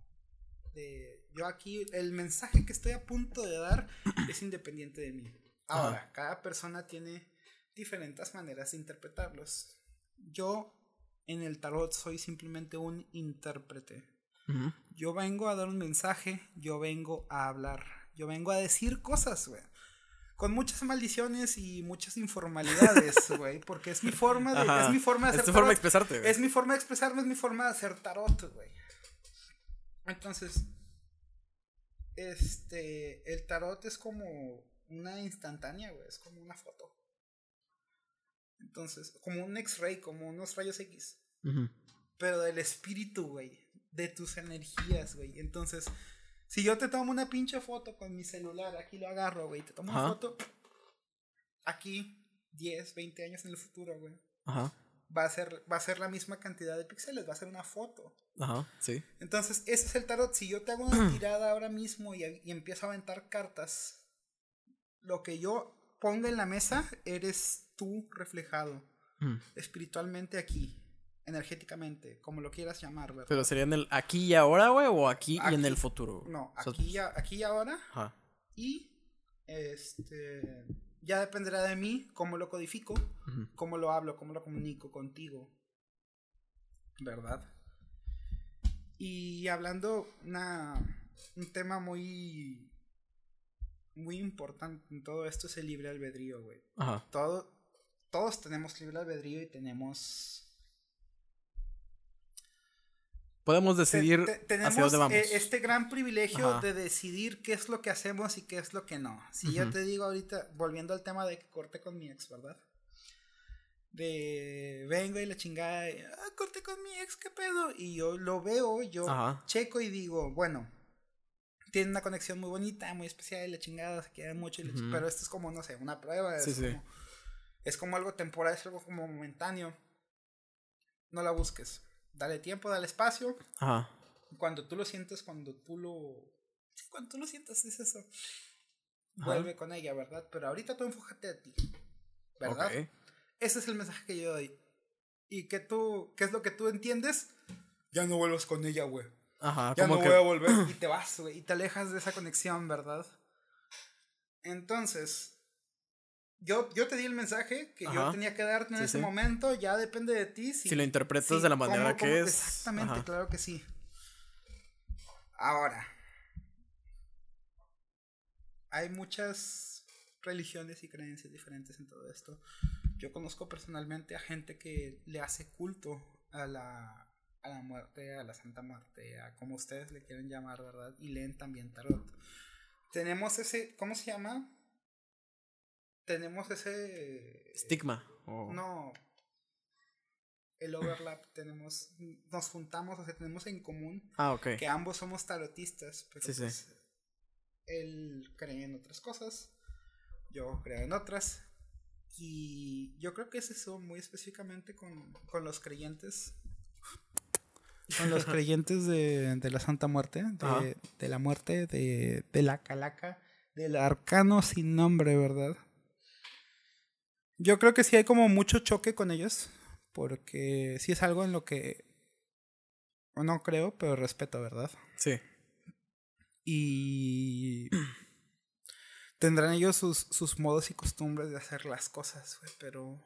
De yo aquí, el mensaje que estoy a punto de dar es independiente de mí. Ahora, cada persona tiene diferentes maneras de interpretarlos. Yo en el tarot soy simplemente un intérprete yo vengo a dar un mensaje, yo vengo a hablar, yo vengo a decir cosas, güey. Con muchas maldiciones y muchas informalidades, güey, porque es mi forma de, es mi forma de hacer Es tu forma de expresarte, güey. Es mi forma de expresarme, es mi forma de hacer tarot, güey. Entonces, este, el tarot es como una instantánea, güey, es como una foto. Entonces, como un X-ray, como unos rayos X. Pero del espíritu, güey de tus energías, güey. Entonces, si yo te tomo una pinche foto con mi celular, aquí lo agarro, güey, te tomo una foto, aquí, 10, 20 años en el futuro, güey. Ajá. Va a, ser, va a ser la misma cantidad de píxeles, va a ser una foto. Ajá, sí. Entonces, ese es el tarot. Si yo te hago una tirada ahora mismo y, y empiezo a aventar cartas, lo que yo ponga en la mesa eres tú reflejado mm. espiritualmente aquí energéticamente, como lo quieras llamar, ¿verdad? Pero sería en el aquí y ahora, güey, o aquí, y en el futuro. No, aquí, ya, aquí y ahora. Ajá. Y este ya dependerá de mí cómo lo codifico, cómo lo hablo, cómo lo comunico contigo. ¿Verdad? Y hablando una, un tema muy muy importante en todo esto es el libre albedrío, güey. Ajá. Todo, todos tenemos libre albedrío y tenemos podemos decidir tenemos hacia dónde vamos. E, este gran privilegio de decidir qué es lo que hacemos y qué es lo que no. Si yo te digo ahorita, volviendo al tema de que corté con mi ex, ¿verdad? De vengo y la chingada, y, ah, corté con mi ex, ¿qué pedo? Y yo lo veo, yo checo y digo, bueno, tiene una conexión muy bonita, muy especial, y la chingada se queda mucho, pero esto es como, no sé, una prueba, es, como, es como algo temporal, es algo como momentáneo. No la busques dale tiempo, dale espacio. Ajá. Cuando tú lo sientes, cuando tú lo cuando tú lo sientas es eso. Vuelve con ella, ¿verdad? Pero ahorita tú enfócate a ti, ¿verdad? Ese es el mensaje que yo doy. ¿Y que tú, qué es lo que tú entiendes? Ya no vuelvas con ella, güey. Ajá, ya no voy a volver y te vas, güey, y te alejas de esa conexión, ¿verdad? Entonces, yo, yo te di el mensaje que yo tenía que darte en ese momento, ya depende de ti. Si, lo interpretas de la manera que es. Exactamente, claro que sí. Ahora, hay muchas religiones y creencias diferentes en todo esto. Yo conozco personalmente a gente que le hace culto a la, a la muerte, a la Santa Muerte, a como ustedes le quieren llamar, ¿verdad? Y leen también tarot. Tenemos ese, ¿cómo se llama? Tenemos ese... Estigma. No. El overlap, tenemos, nos juntamos, o sea, tenemos en común ah, okay. que ambos somos tarotistas, pero pues, él cree en otras cosas, yo creo en otras, y yo creo que es eso muy específicamente con, con los creyentes, con los creyentes de, de la Santa Muerte, de, de la muerte, de, de la calaca, del arcano sin nombre, ¿verdad? Yo creo que sí hay como mucho choque con ellos, porque sí es algo en lo que no creo, pero respeto, ¿verdad? Sí. Y tendrán ellos sus, sus modos y costumbres de hacer las cosas, güey, pero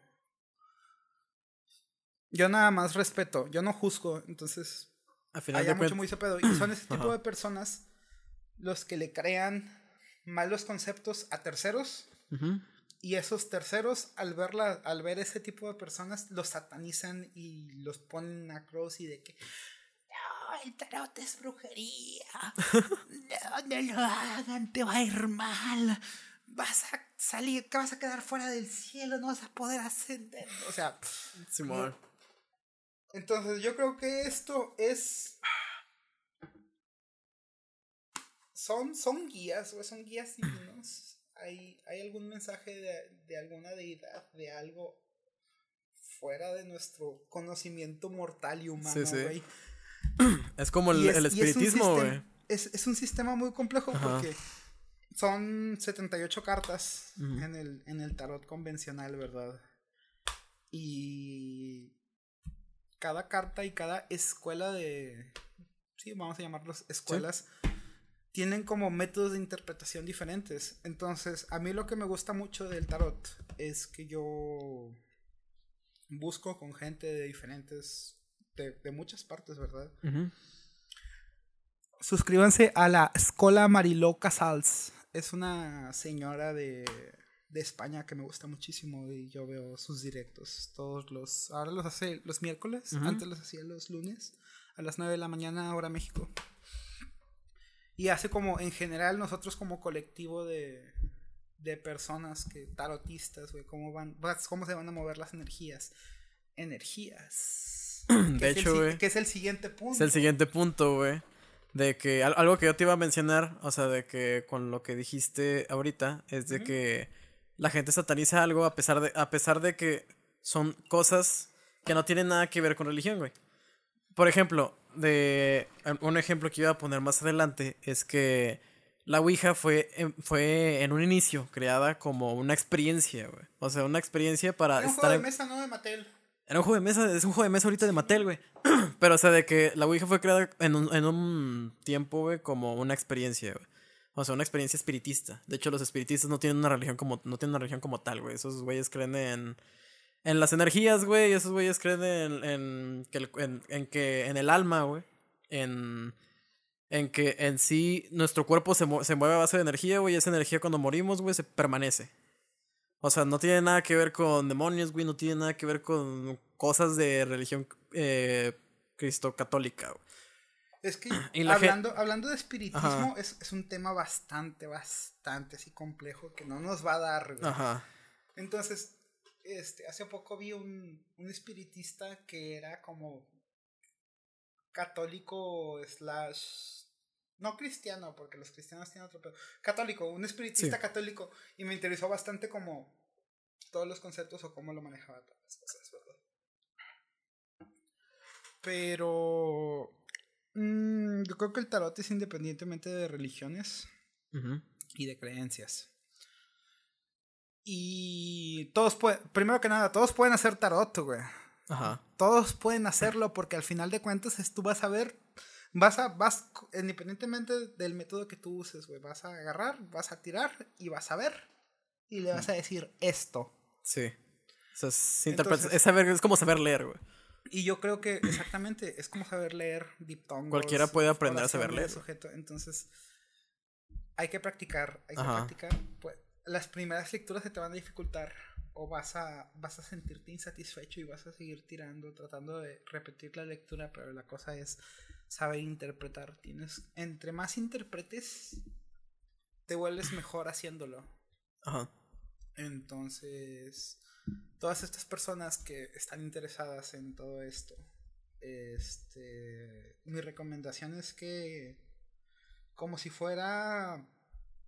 yo nada más respeto, yo no juzgo, entonces hay mucho muy pedo. Y son ese tipo de personas los que le crean malos conceptos a terceros y esos terceros, al, verla, al ver ese tipo de personas, los satanizan y los ponen a cross y de que, no, el tarot es brujería. no, no lo hagan, te va a ir mal. Vas a salir, que vas a quedar fuera del cielo, no vas a poder ascender. O sea, Simón. Entonces yo creo que esto es... Son, son guías, o son guías divinos ¿Hay, algún mensaje de, alguna deidad, de algo fuera de nuestro conocimiento mortal y humano, güey? Es como el, espiritismo, güey. Es, un sistema muy complejo porque son 78 cartas en, el, en el tarot convencional, ¿verdad? Y cada carta y cada escuela de... Sí, vamos a llamarlos escuelas tienen como métodos de interpretación diferentes. Entonces, a mí lo que me gusta mucho del tarot es que yo busco con gente de diferentes, de, muchas partes, ¿verdad? Suscríbanse a la Escola Mariló Casals. Es una señora de, de España que me gusta muchísimo y yo veo sus directos todos los... Ahora los hace los miércoles, antes los hacía los lunes a las 9 de la mañana, hora México. Y hace como, en general, nosotros como colectivo de, de personas que tarotistas, güey, cómo van, cómo se van a mover las energías. Energías. De hecho, güey. Que es el siguiente punto. Es el siguiente punto, güey. De que algo que yo te iba a mencionar, o sea, de que con lo que dijiste ahorita, es de que la gente sataniza algo a pesar de, a pesar de que son cosas que no tienen nada que ver con religión, güey. Por ejemplo, de un ejemplo que iba a poner más adelante es que la Ouija fue, fue en un inicio creada como una experiencia, güey. O sea, una experiencia para Era un juego de mesa, no de Mattel. Era un juego de mesa, es un juego de mesa ahorita de Mattel, güey. Pero, o sea, de que la Ouija fue creada en un, en un tiempo, güey, como una experiencia, güey. O sea, una experiencia espiritista. De hecho, los espiritistas no tienen una religión como, no tienen una religión como tal, güey. Esos güeyes creen en en las energías, güey. Esos güeyes creen en, en, que, en, en, que en el alma, güey. En, en que en sí nuestro cuerpo se, se mueve a base de energía, güey. Y esa energía cuando morimos, güey, se permanece. O sea, no tiene nada que ver con demonios, güey. No tiene nada que ver con cosas de religión eh, cristo-católica, güey. Es que hablando, hablando de espiritismo es, es, un tema bastante, bastante así complejo que no nos va a dar, güey. Ajá. Entonces, este, hace poco vi un, un espiritista que era como católico slash no cristiano, porque los cristianos tienen otro pedo. Católico, un espiritista católico. Y me interesó bastante como todos los conceptos o cómo lo manejaba todas las cosas, ¿verdad? Pero Mm, yo creo que el tarot es independientemente de religiones y de creencias. Y todos pueden, primero que nada, todos pueden hacer tarot, güey. Ajá. Todos pueden hacerlo porque al final de cuentas tú vas a ver, vas a, vas, independientemente del método que tú uses, güey, vas a agarrar, vas a tirar y vas a ver y le vas a decir esto. Sí. es, es, saber, es como saber leer, güey. Y yo creo que exactamente es como saber leer diptongos. Cualquiera puede aprender a saber leer. Sujeto. Entonces, hay que practicar, hay que practicar. Pues, las primeras lecturas se te van a dificultar o vas a, vas a sentirte insatisfecho y vas a seguir tirando, tratando de repetir la lectura, pero la cosa es saber interpretar. Tienes, entre más interpretes, te vuelves mejor haciéndolo. Ajá. Entonces, todas estas personas que están interesadas en todo esto, este, mi recomendación es que, como si fuera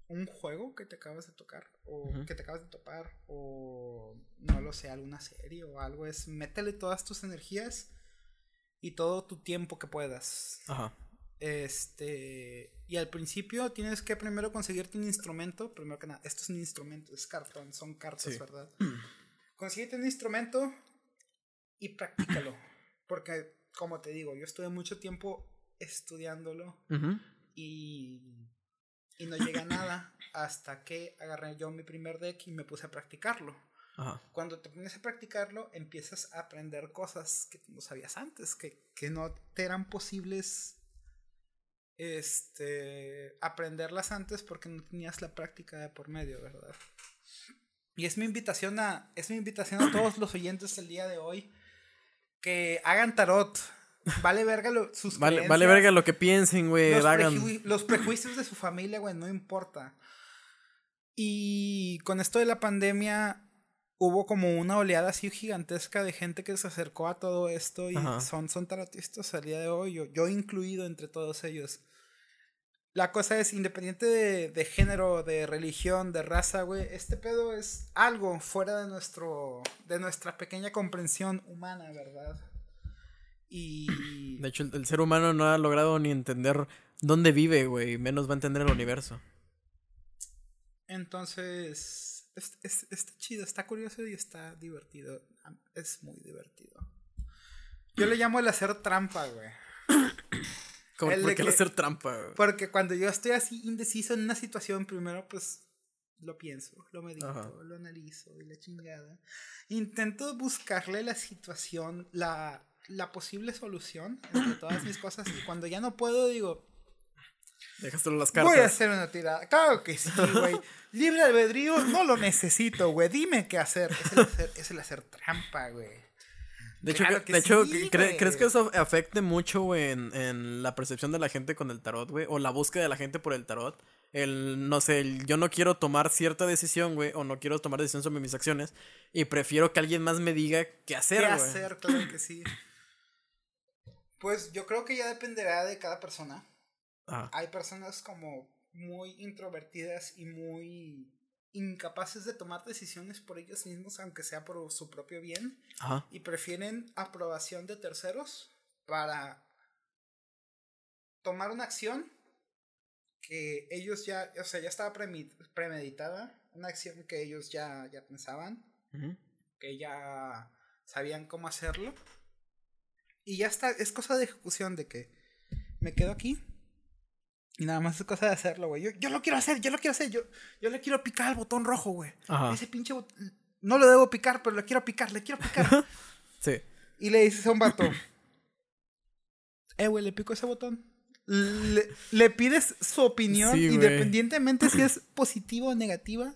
un juego que te acabas de tocar o que te acabas de topar o no lo sé, alguna serie o algo es métele todas tus energías y todo tu tiempo que puedas. Ajá. Este, y al principio tienes que primero conseguirte un instrumento, primero que nada, esto es un instrumento, es cartón, son cartas, ¿verdad? Consíguete un instrumento y practícalo, porque como te digo, yo estuve mucho tiempo estudiándolo y y no llega a nada hasta que agarré yo mi primer deck y me puse a practicarlo. Cuando te pones a practicarlo, empiezas a aprender cosas que no sabías antes, que, que no te eran posibles este, aprenderlas antes porque no tenías la práctica de por medio, ¿verdad? Y es mi invitación a, es mi invitación a todos los oyentes del día de hoy que hagan tarot, Vale verga lo, sus vale, vale verga lo que piensen, güey. Los, los prejuicios de su familia, güey, no importa. Y con esto de la pandemia hubo como una oleada así gigantesca de gente que se acercó a todo esto y son, son tarotistas al día de hoy, yo, yo incluido entre todos ellos. La cosa es, independiente de, de género, de religión, de raza, güey, este pedo es algo fuera de, nuestro, de nuestra pequeña comprensión humana, ¿verdad? Y... De hecho, el, ser humano no ha logrado ni entender dónde vive, güey. Menos va a entender el universo. Entonces, es, está chido, está curioso y está divertido. Es muy divertido. Yo le llamo el hacer trampa, güey. ¿Cómo, ¿Por qué el hacer trampa? Güey? Porque cuando yo estoy así indeciso en una situación, primero pues lo pienso, lo medito, lo analizo y la chingada. Intento buscarle la situación, la la posible solución entre todas mis cosas y cuando ya no puedo digo Déjaselo las cartas. Voy a hacer una tirada. Claro que sí, güey. Libre albedrío no lo necesito, güey. Dime qué hacer. Es el hacer, es el hacer trampa, güey. De hecho, de hecho ¿crees que eso afecte mucho, güey, en, en, la percepción de la gente con el tarot, güey? O la búsqueda de la gente por el tarot. El, no sé, el, yo no quiero tomar cierta decisión, güey, o no quiero tomar decisión sobre mis acciones. Y prefiero que alguien más me diga qué hacer, güey. ¿Qué hacer? Claro que sí. Pues yo creo que ya dependerá de cada persona. Hay personas como muy introvertidas y muy incapaces de tomar decisiones por ellos mismos, aunque sea por su propio bien, y prefieren aprobación de terceros para tomar una acción que ellos ya, o sea, ya estaba premeditada, una acción que ellos ya, ya pensaban, que ya sabían cómo hacerlo y ya está, es cosa de ejecución de que me quedo aquí y nada más es cosa de hacerlo, güey. Yo, yo lo quiero hacer, yo lo quiero hacer, yo, yo le quiero picar al botón rojo, güey. Ese pinche botón, no lo debo picar, pero le quiero picar, le quiero picar. sí. Y le dices a un vato, eh, güey, le pico ese botón. Le, le pides su opinión, independientemente si es positiva o negativa.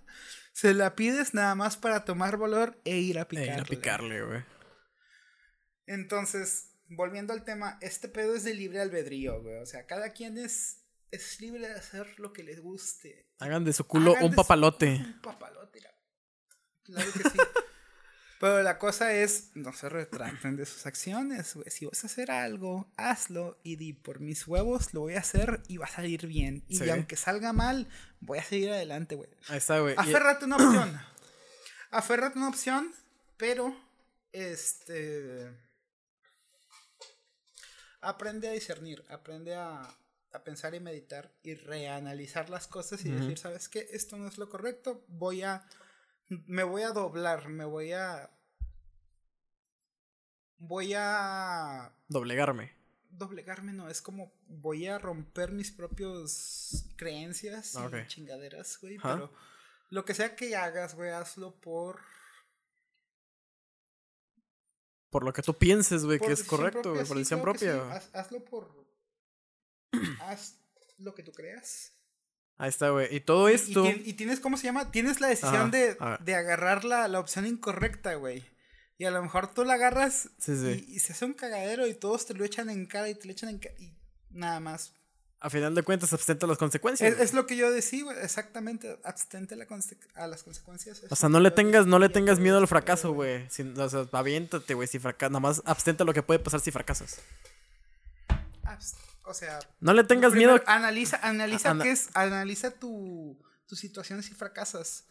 Se la pides nada más para tomar valor e ir a picarle. E ir a picarle, güey. Entonces, volviendo al tema, este pedo es de libre albedrío, güey. O sea, cada quien es, es libre de hacer lo que les guste. Hagan de su culo un papalote. un papalote, claro que sí. Pero la cosa es, no se retracten de sus acciones, güey. Si vas a hacer algo, hazlo y di, por mis huevos lo voy a hacer y va a salir bien. Y aunque salga mal, voy a seguir adelante, güey. Ahí está, güey. Aférrate una opción. Aférrate una opción, pero, este aprende a discernir, aprende a, a pensar y meditar y reanalizar las cosas y decir, ¿sabes qué? Esto no es lo correcto, voy a, me voy a doblar, me voy a, voy a... Doblegarme. Doblegarme no, es como voy a romper mis propios creencias Ah, y chingaderas, güey, pero lo que sea que hagas, güey, hazlo por... Por lo que tú pienses, güey, que es correcto, güey, por decisión sí, propia. haz- hazlo por... haz lo que tú creas. Ahí está, güey. Y todo esto. Y, tien- y tienes, ¿cómo se llama? Tienes la decisión Ajá, de, de agarrar la, la opción incorrecta, güey. Y a lo mejor tú la agarras Sí, sí. Y, y se hace un cagadero y todos te lo echan en cara y te lo echan en cara y nada más. A final de cuentas, abstenta las consecuencias. Es, lo que yo decía, güey, exactamente, abstente a, la a las consecuencias. O sea, no le tengas, no le tengas miedo al fracaso, güey. Sin- O sea, aviéntate, güey, si fracasas. Nada más abstenta lo que puede pasar si fracasas. O sea, No le tengas primero miedo. Analiza, analiza Ana- qué es, analiza tu, tu situación si fracasas.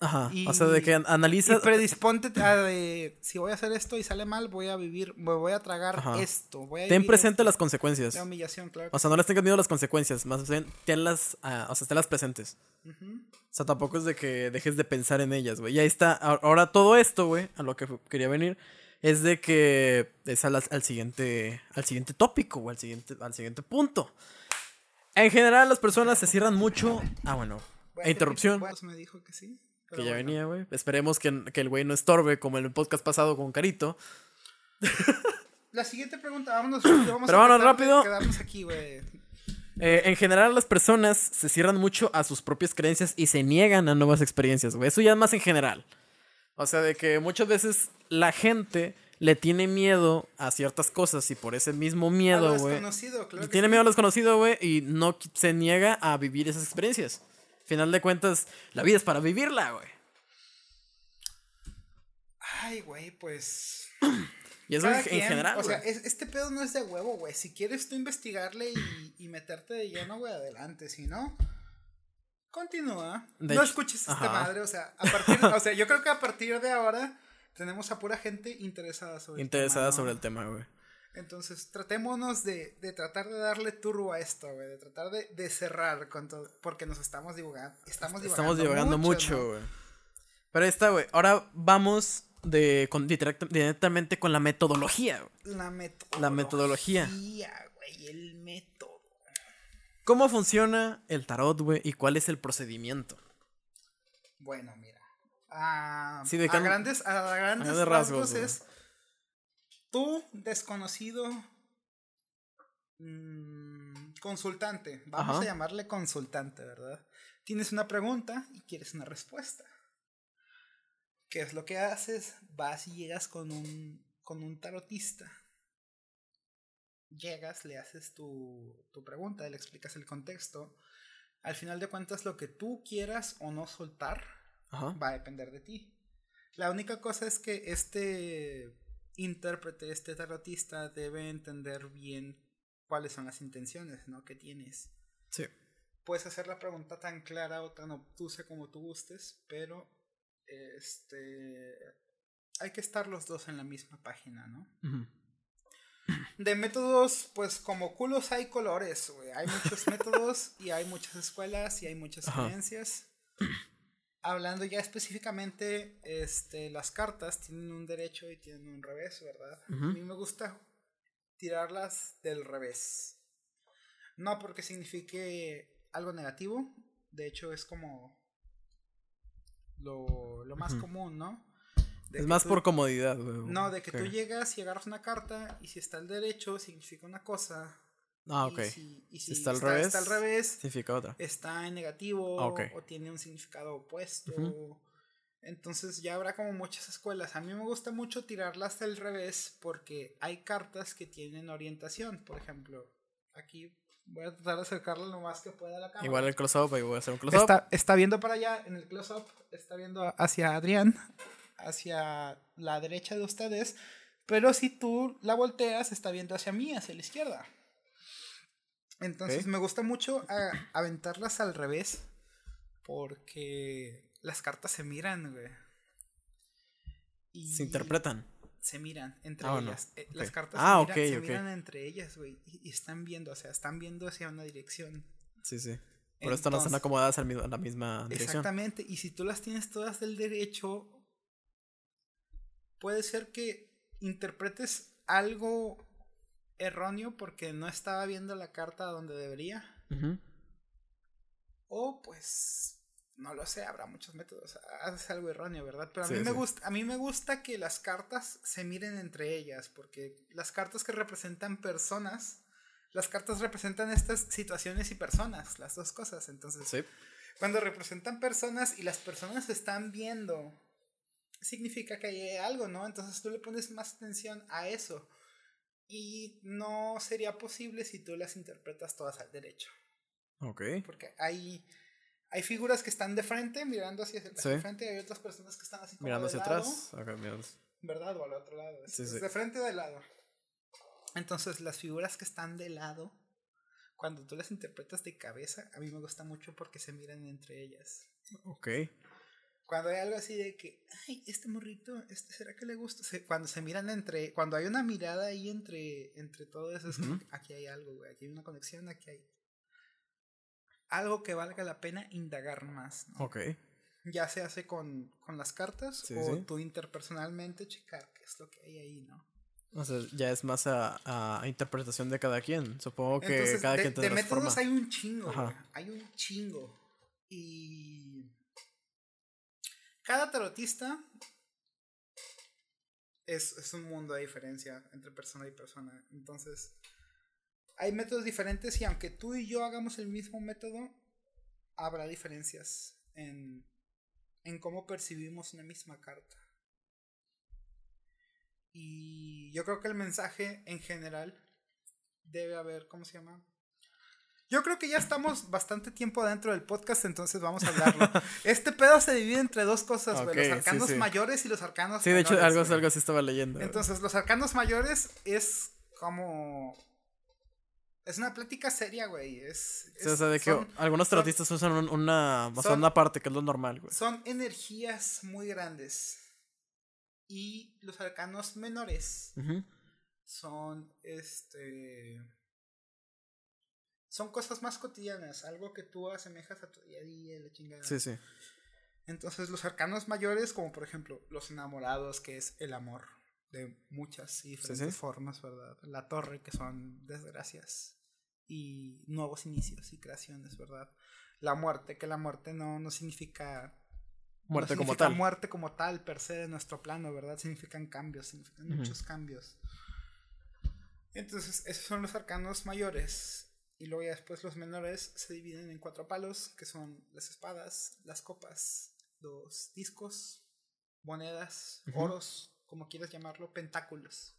Ajá. y- o sea, de que an- analiza. Y predisponte a de, si voy a hacer esto y sale mal, voy a vivir, me voy a tragar Ajá. esto. Voy a Ten presente esto. las consecuencias. La humillación, claro. O sea, no les tengas miedo a las consecuencias. Más bien, tenlas. ah, o sea, tenlas presentes. O sea, tampoco es de que dejes de pensar en ellas, güey. Y ahí está. Ahora todo esto, güey, a lo que quería venir, es de que es al, al siguiente, al siguiente tópico, güey, al siguiente, al siguiente punto. En general, las personas se cierran mucho. Ah, bueno. Interrupción. Me dijo que sí. Que ya bueno. venía, güey. Esperemos que, que el güey no estorbe como en el podcast pasado con Carito. La siguiente pregunta, vámonos. Vamos Pero a vámonos rápido. Quedarnos aquí, güey. Eh, en general, las personas se cierran mucho a sus propias creencias y se niegan a nuevas experiencias, güey. Eso ya es más en general. O sea, de que muchas veces la gente le tiene miedo a ciertas cosas y por ese mismo miedo, güey. claro Tiene sí. miedo a lo desconocido, güey, y no se niega a vivir esas experiencias. Final de cuentas, la vida es para vivirla, güey. Ay, güey, pues. Y eso en, en quien, general, O sea, es- este pedo no es de huevo, güey. Si quieres tú investigarle y, y meterte de lleno, güey, adelante. Si no, continúa. De no hecho, escuches esta ajá. madre. O sea, a partir, o sea, yo creo que a partir de ahora tenemos a pura gente interesada sobre Interesada el tema, ¿no? sobre el tema, güey. Entonces, tratémonos de, de tratar de darle turbo a esto, güey. De tratar de, de cerrar con todo. Porque nos estamos divulgando. Estamos divagando, Estamos divagando mucho, ¿no? güey. Pero ahí está, güey. Ahora vamos de, con- directa- directamente con la metodología, güey. La metodología. La metodología. güey, el método. ¿Cómo funciona el tarot, güey? ¿Y cuál es el procedimiento? Bueno, mira. A, Sí, de a grandes, a grandes grandes rasgos, rasgos, es tú, desconocido mm, consultante. Vamos Ajá. a llamarle consultante, ¿verdad? Tienes una pregunta y quieres una respuesta. ¿Qué es lo que haces? Vas y llegas con un, con un tarotista. Llegas, le haces tu, tu pregunta, le explicas el contexto. Al final de cuentas, lo que tú quieras o no soltar Ajá. va a depender de ti. La única cosa es que este intérprete, este tarotista, debe entender bien cuáles son las intenciones, ¿no? Que tienes. Sí. Puedes hacer la pregunta tan clara o tan obtusa como tú gustes, pero este hay que estar los dos en la misma página, ¿no? Ujú. De métodos, pues como culos hay colores, güey. Hay muchos métodos y hay muchas escuelas y hay muchas Ajá. creencias. Hablando ya específicamente, este, las cartas tienen un derecho y tienen un revés, ¿verdad? A mí me gusta tirarlas del revés. No porque signifique algo negativo, de hecho es como lo, lo más común, ¿no? De Es más tú- por comodidad, güey. no, de que tú Ok. llegas y agarras una carta y si está al derecho significa una cosa. Ah, y ok. si, y si está al revés, Está al revés, Significa otra. está en negativo Ah, o tiene un significado opuesto. Entonces ya habrá como muchas escuelas. A mí me gusta mucho tirarlas al revés porque hay cartas que tienen orientación. Por ejemplo, aquí voy a tratar de acercarla lo más que pueda a la cámara. Igual el close-up, ahí voy a hacer un close-up. Está, está viendo para allá en el close-up, está viendo hacia Adrián, hacia la derecha de ustedes, pero si tú la volteas, está viendo hacia mí, hacia la izquierda. Entonces me gusta mucho a- aventarlas al revés, porque las cartas se miran, güey. Y Se interpretan. se miran entre Ah, no. ellas. Eh, Las cartas Ah, se, miran, se entre ellas, güey. Y, y están viendo, o sea, están viendo hacia una dirección. Sí, sí. Pero estas no están acomodadas al a la misma dirección. Exactamente. Y si tú las tienes todas del derecho, puede ser que interpretes algo erróneo porque no estaba viendo la carta donde debería. O pues no lo sé, habrá muchos métodos. Haces algo erróneo, ¿verdad? Pero a Sí, mí me gusta, a mí me gusta que las cartas se miren entre ellas, porque las cartas que representan personas, las cartas representan estas situaciones y personas, las dos cosas. Entonces, Sí. cuando representan personas y las personas están viendo, significa que hay algo, ¿no? Entonces tú le pones más atención a eso. Y no sería posible si tú las interpretas todas al derecho. Ok. Porque hay, hay figuras que están de frente, mirando hacia el Sí. frente, y hay otras personas que están así como Mirando hacia lado, atrás. Ok, mirando- ¿Verdad? O al otro lado. Es, Sí, es sí. de frente o de lado. Entonces, las figuras que están de lado, cuando tú las interpretas de cabeza, a mí me gusta mucho porque se miran entre ellas. Ok. Cuando hay algo así de que, ay, este morrito, este será que le gusta. Se- cuando se miran entre, cuando hay una mirada ahí entre, entre todo eso, es como, Ujú. aquí hay algo, güey, aquí hay una conexión, aquí hay algo que valga la pena indagar más. ¿no? Ok. Ya se hace con, con las cartas Sí, o sí. tú interpersonalmente checar qué es lo que hay ahí, ¿no? O sea, ya es más a, a interpretación de cada quien. Supongo que Entonces, cada de, quien de tendrá su métodos forma. hay un chingo, Ajá. hay un chingo. Y cada tarotista es, es un mundo de diferencia entre persona y persona. Entonces, hay métodos diferentes y aunque tú y yo hagamos el mismo método, habrá diferencias en, en cómo percibimos una misma carta. Y yo creo que el mensaje en general debe haber, ¿cómo se llama? Yo creo que ya estamos bastante tiempo dentro del podcast, entonces vamos a hablarlo. Este pedo se divide entre dos cosas, güey, los sí, arcanos sí. mayores y los arcanos Sí, de hecho, algo, güey. algo así estaba leyendo. Entonces, los arcanos mayores es como... Es una plática seria, güey. Es, Sí, o sea, de que son, algunos son- tratistas usan un- una, o sea, son- una parte, que es lo normal, güey. son energías muy grandes. Y los arcanos menores Ujú. son este son cosas más cotidianas, algo que tú asemejas a tu día a día, la chingada. Sí, sí. Entonces, los arcanos mayores, como por ejemplo los enamorados, que es el amor de muchas y diferentes sí. formas, ¿verdad? La torre, que son desgracias y nuevos inicios y creaciones, ¿verdad? La muerte, que la muerte no, no significa Muerte no como tal. muerte como tal per se de nuestro plano, ¿verdad? Significan cambios, significan muchos cambios. Entonces, esos son los arcanos mayores. Y luego ya después los menores se dividen en cuatro palos, que son las espadas, las copas, los discos, monedas, oros, como quieras llamarlo, pentáculos.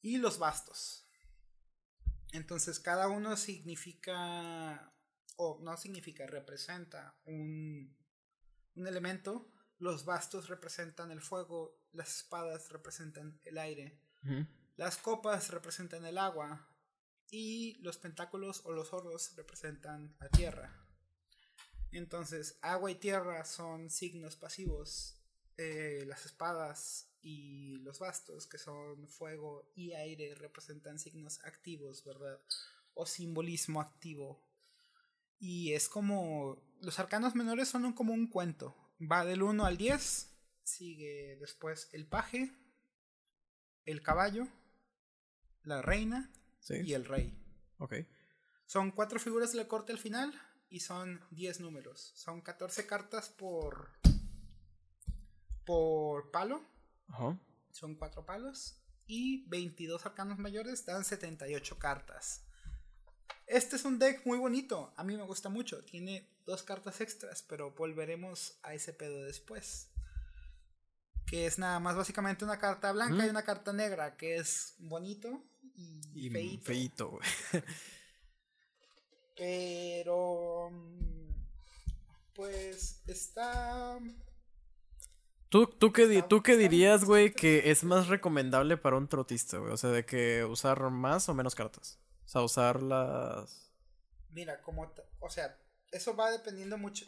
Y los bastos. Entonces, cada uno significa, o no significa, representa un, un elemento. Los bastos representan el fuego, las espadas representan el aire, las copas representan el agua y los pentáculos o los oros representan la tierra. Entonces, agua y tierra son signos pasivos. eh, las espadas y los bastos, que son fuego y aire, representan signos activos, ¿verdad? O simbolismo activo. Y es como. Los arcanos menores son como un cuento. Va del 1 al 10. Sigue después el paje, el caballo, la reina Sí. y el rey. Ok. Son cuatro figuras de la corte al final y son 10 números. Son 14 cartas por. por palo. Ajá. Son cuatro palos. Y 22 arcanos mayores dan 78 cartas. Este es un deck muy bonito. A mí me gusta mucho. Tiene dos cartas extras, pero volveremos a ese pedo después. Que es nada más básicamente una carta blanca y una carta negra, que es bonito y, Y feíto. feíto, güey. Pero. mm, Pues está. ¿Tú, tú, qué, Está- ¿Tú qué dirías, güey, que es más recomendable para un trotista, güey? O sea, de que usar más o menos cartas. O sea, usar las... Mira, como. O sea, eso va dependiendo mucho.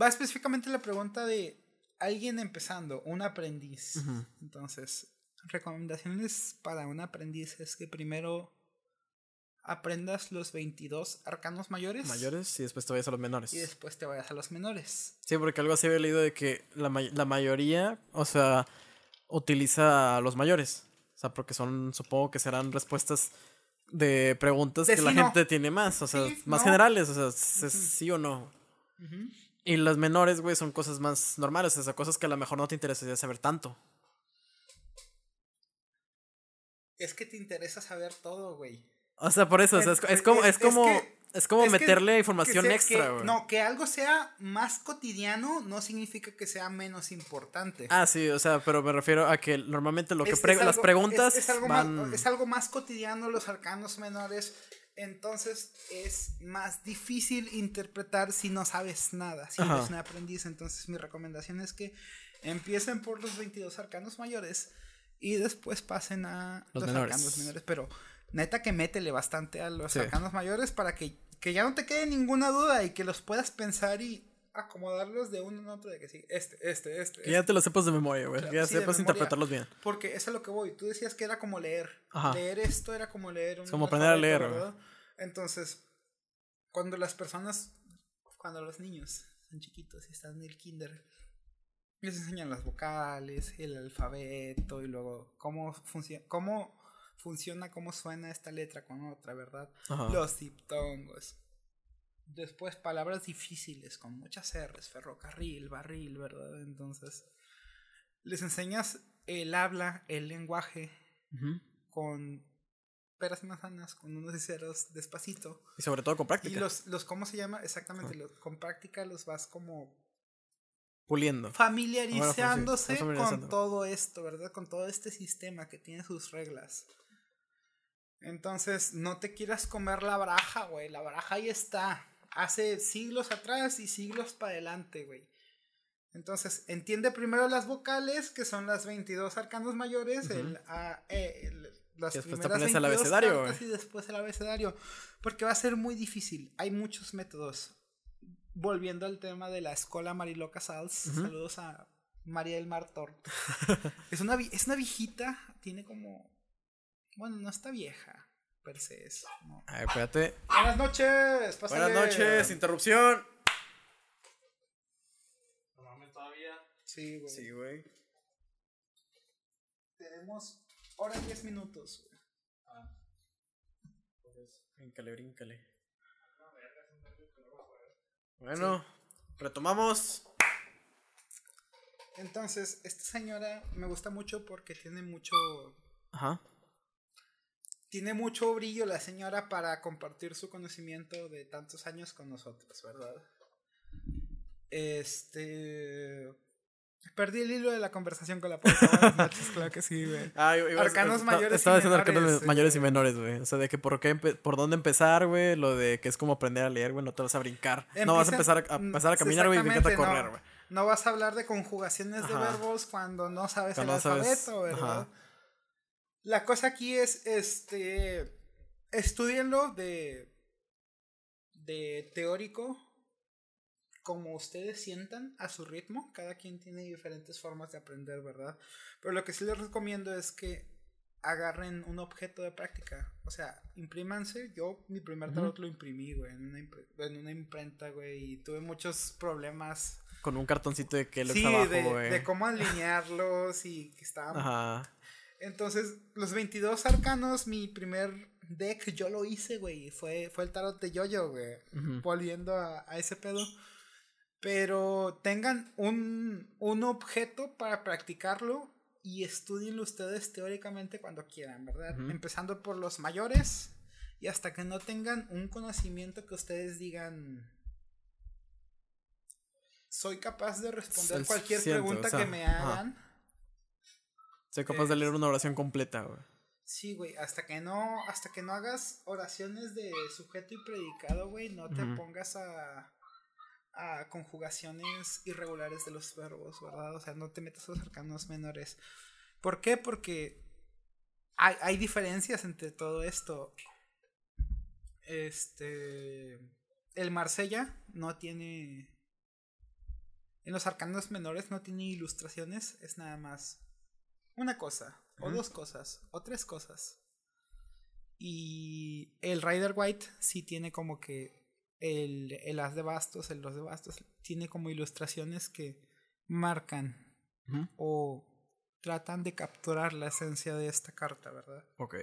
Va específicamente la pregunta de alguien empezando, un aprendiz. Entonces, recomendaciones para un aprendiz es que primero aprendas los 22 arcanos mayores. Mayores y después te vayas a los menores. Y después te vayas a los menores. Sí, porque algo así había leído de que la, la mayoría, o sea, utiliza a los mayores. O sea, porque son, supongo que serán respuestas de preguntas que la gente tiene más, o sea, más generales, o sea, sí o no. Y las menores, güey, son cosas más normales, o sea, cosas que a lo mejor no te interesaría saber tanto. Es que te interesa saber todo, güey. O sea, por eso, o sea, es, como, es, como, es como meterle información extra, güey. No, que algo sea más cotidiano no significa que sea menos importante. Ah, sí, o sea, pero me refiero a que normalmente lo que las preguntas es, algo más, es algo más cotidiano, los arcanos menores. Entonces es más difícil interpretar si no sabes nada, si eres un aprendiz. Entonces mi recomendación es que empiecen por los 22 arcanos mayores y después pasen a los, arcanos menores. Pero neta que métele bastante a los arcanos mayores para que, que, ya no te quede ninguna duda y que los puedas pensar y acomodarlos de uno en otro de que sí, este, este, este. Que ya te lo sepas de memoria, güey. que ya sepas interpretarlos bien. Porque eso es lo que voy. Tú decías que era como leer. Leer esto era como leer un. como aprender a leer, ¿verdad? Entonces, cuando las personas, cuando los niños son chiquitos y están en el kinder, les enseñan las vocales, el alfabeto y luego cómo funciona, cómo funciona, cómo suena esta letra con otra, ¿verdad? Los diptongos. Después palabras difíciles con muchas R's, ferrocarril, barril, ¿verdad? Entonces, les enseñas el habla, el lenguaje, con peras y manzanas, con unos y ceros despacito. Y sobre todo con práctica. Y los, los ¿cómo se llama? Exactamente, con práctica los vas como puliendo. Familiarizándose con todo esto, ¿verdad? Con todo este sistema que tiene sus reglas. Entonces, no te quieras comer la baraja, güey. La baraja ahí está. Hace siglos atrás y siglos para adelante, güey. Entonces, entiende primero las vocales, que son las 22 arcanos mayores, el A, E, el, las después te pones el abecedario, y después el abecedario. Porque va a ser muy difícil. Hay muchos métodos. Volviendo al tema de la escuela Mariloca Sals, saludos a María del Mar es, una, es una viejita, tiene como bueno, no está vieja, per se es. No. A ver, espérate. Buenas noches, Buenas noches, interrupción. No todavía. Sí, güey. Sí, güey. Tenemos hora y diez minutos, güey. Ah. Pues, bríncale, bríncale. Bueno, retomamos. Entonces, esta señora me gusta mucho porque tiene mucho. Ajá tiene mucho brillo la señora para compartir su conocimiento de tantos años con nosotros, ¿verdad? Este. Perdí el hilo de la conversación con la puerta. claro que sí, güey. arcanos mayores. Estaba diciendo arcanos mayores y menores, güey. O sea, de que por qué por dónde empezar, güey. Lo de que es como aprender a leer, güey. No te vas a brincar. no vas a empezar a, empezar a caminar, güey, y a correr, güey. No, vas a hablar de conjugaciones de verbos cuando no sabes el alfabeto, ¿verdad? La cosa aquí es, este, estudienlo de, de teórico como ustedes sientan a su ritmo. Cada quien tiene diferentes formas de aprender, ¿verdad? Pero lo que sí les recomiendo es que agarren un objeto de práctica. O sea, imprímanse. Yo mi primer tarot lo imprimí, güey, en una, en una imprenta, güey, y tuve muchos problemas. Con un cartoncito de que lo sí, de, de cómo alinearlos y que estaban... Ajá. Entonces, los 22 arcanos, mi primer deck, yo lo hice, güey. Fue, fue el tarot de Yoyo, güey. Volviendo a, ese pedo. Pero tengan un, un objeto para practicarlo y estudienlo ustedes teóricamente cuando quieran, ¿verdad? Empezando por los mayores y hasta que no tengan un conocimiento que ustedes digan. Soy capaz de responder cualquier pregunta que me hagan. Soy capaz de leer una oración completa, güey. Sí, güey, hasta que no, hasta que no hagas oraciones de sujeto y predicado, güey, no te pongas a, a conjugaciones irregulares de los verbos, ¿verdad? O sea, no te metas a los arcanos menores. ¿Por qué? Porque hay, hay diferencias entre todo esto. Este. El Marsella no tiene En los arcanos menores no tiene ilustraciones, es nada más una cosa, o dos cosas, o tres cosas. Y el Rider White sí tiene como que el, el as de bastos, el dos de bastos, tiene como ilustraciones que marcan o tratan de capturar la esencia de esta carta, ¿verdad? Ok.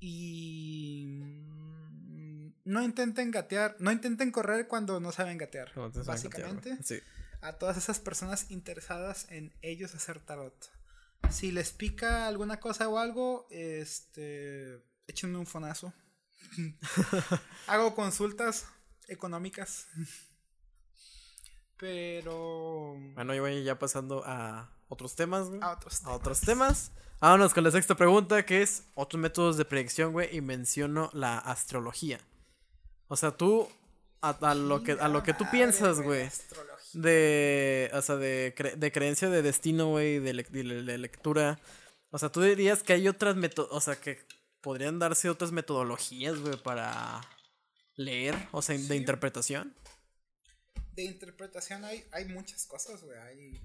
Y mm, no intenten gatear, no intenten correr cuando no saben gatear. No básicamente. Sí. a todas esas personas interesadas en ellos hacer tarot. Si les pica alguna cosa o algo, este, échenme un fonazo. Hago consultas económicas. Pero Bueno, y voy ya pasando a otros temas, güey. a otros a otros temas. Vámonos con la sexta pregunta, que es otros métodos de predicción, güey, y menciono la astrología. O sea, tú, a, a lo, que, a lo que tú piensas, güey, de, o sea, de, cre- de creencia de destino, güey, de, de, de lectura. O sea, tú dirías que hay otras métodos, o sea, que podrían darse otras metodologías, güey, para leer, o sea, de interpretación. De interpretación hay, hay muchas cosas, güey. Hay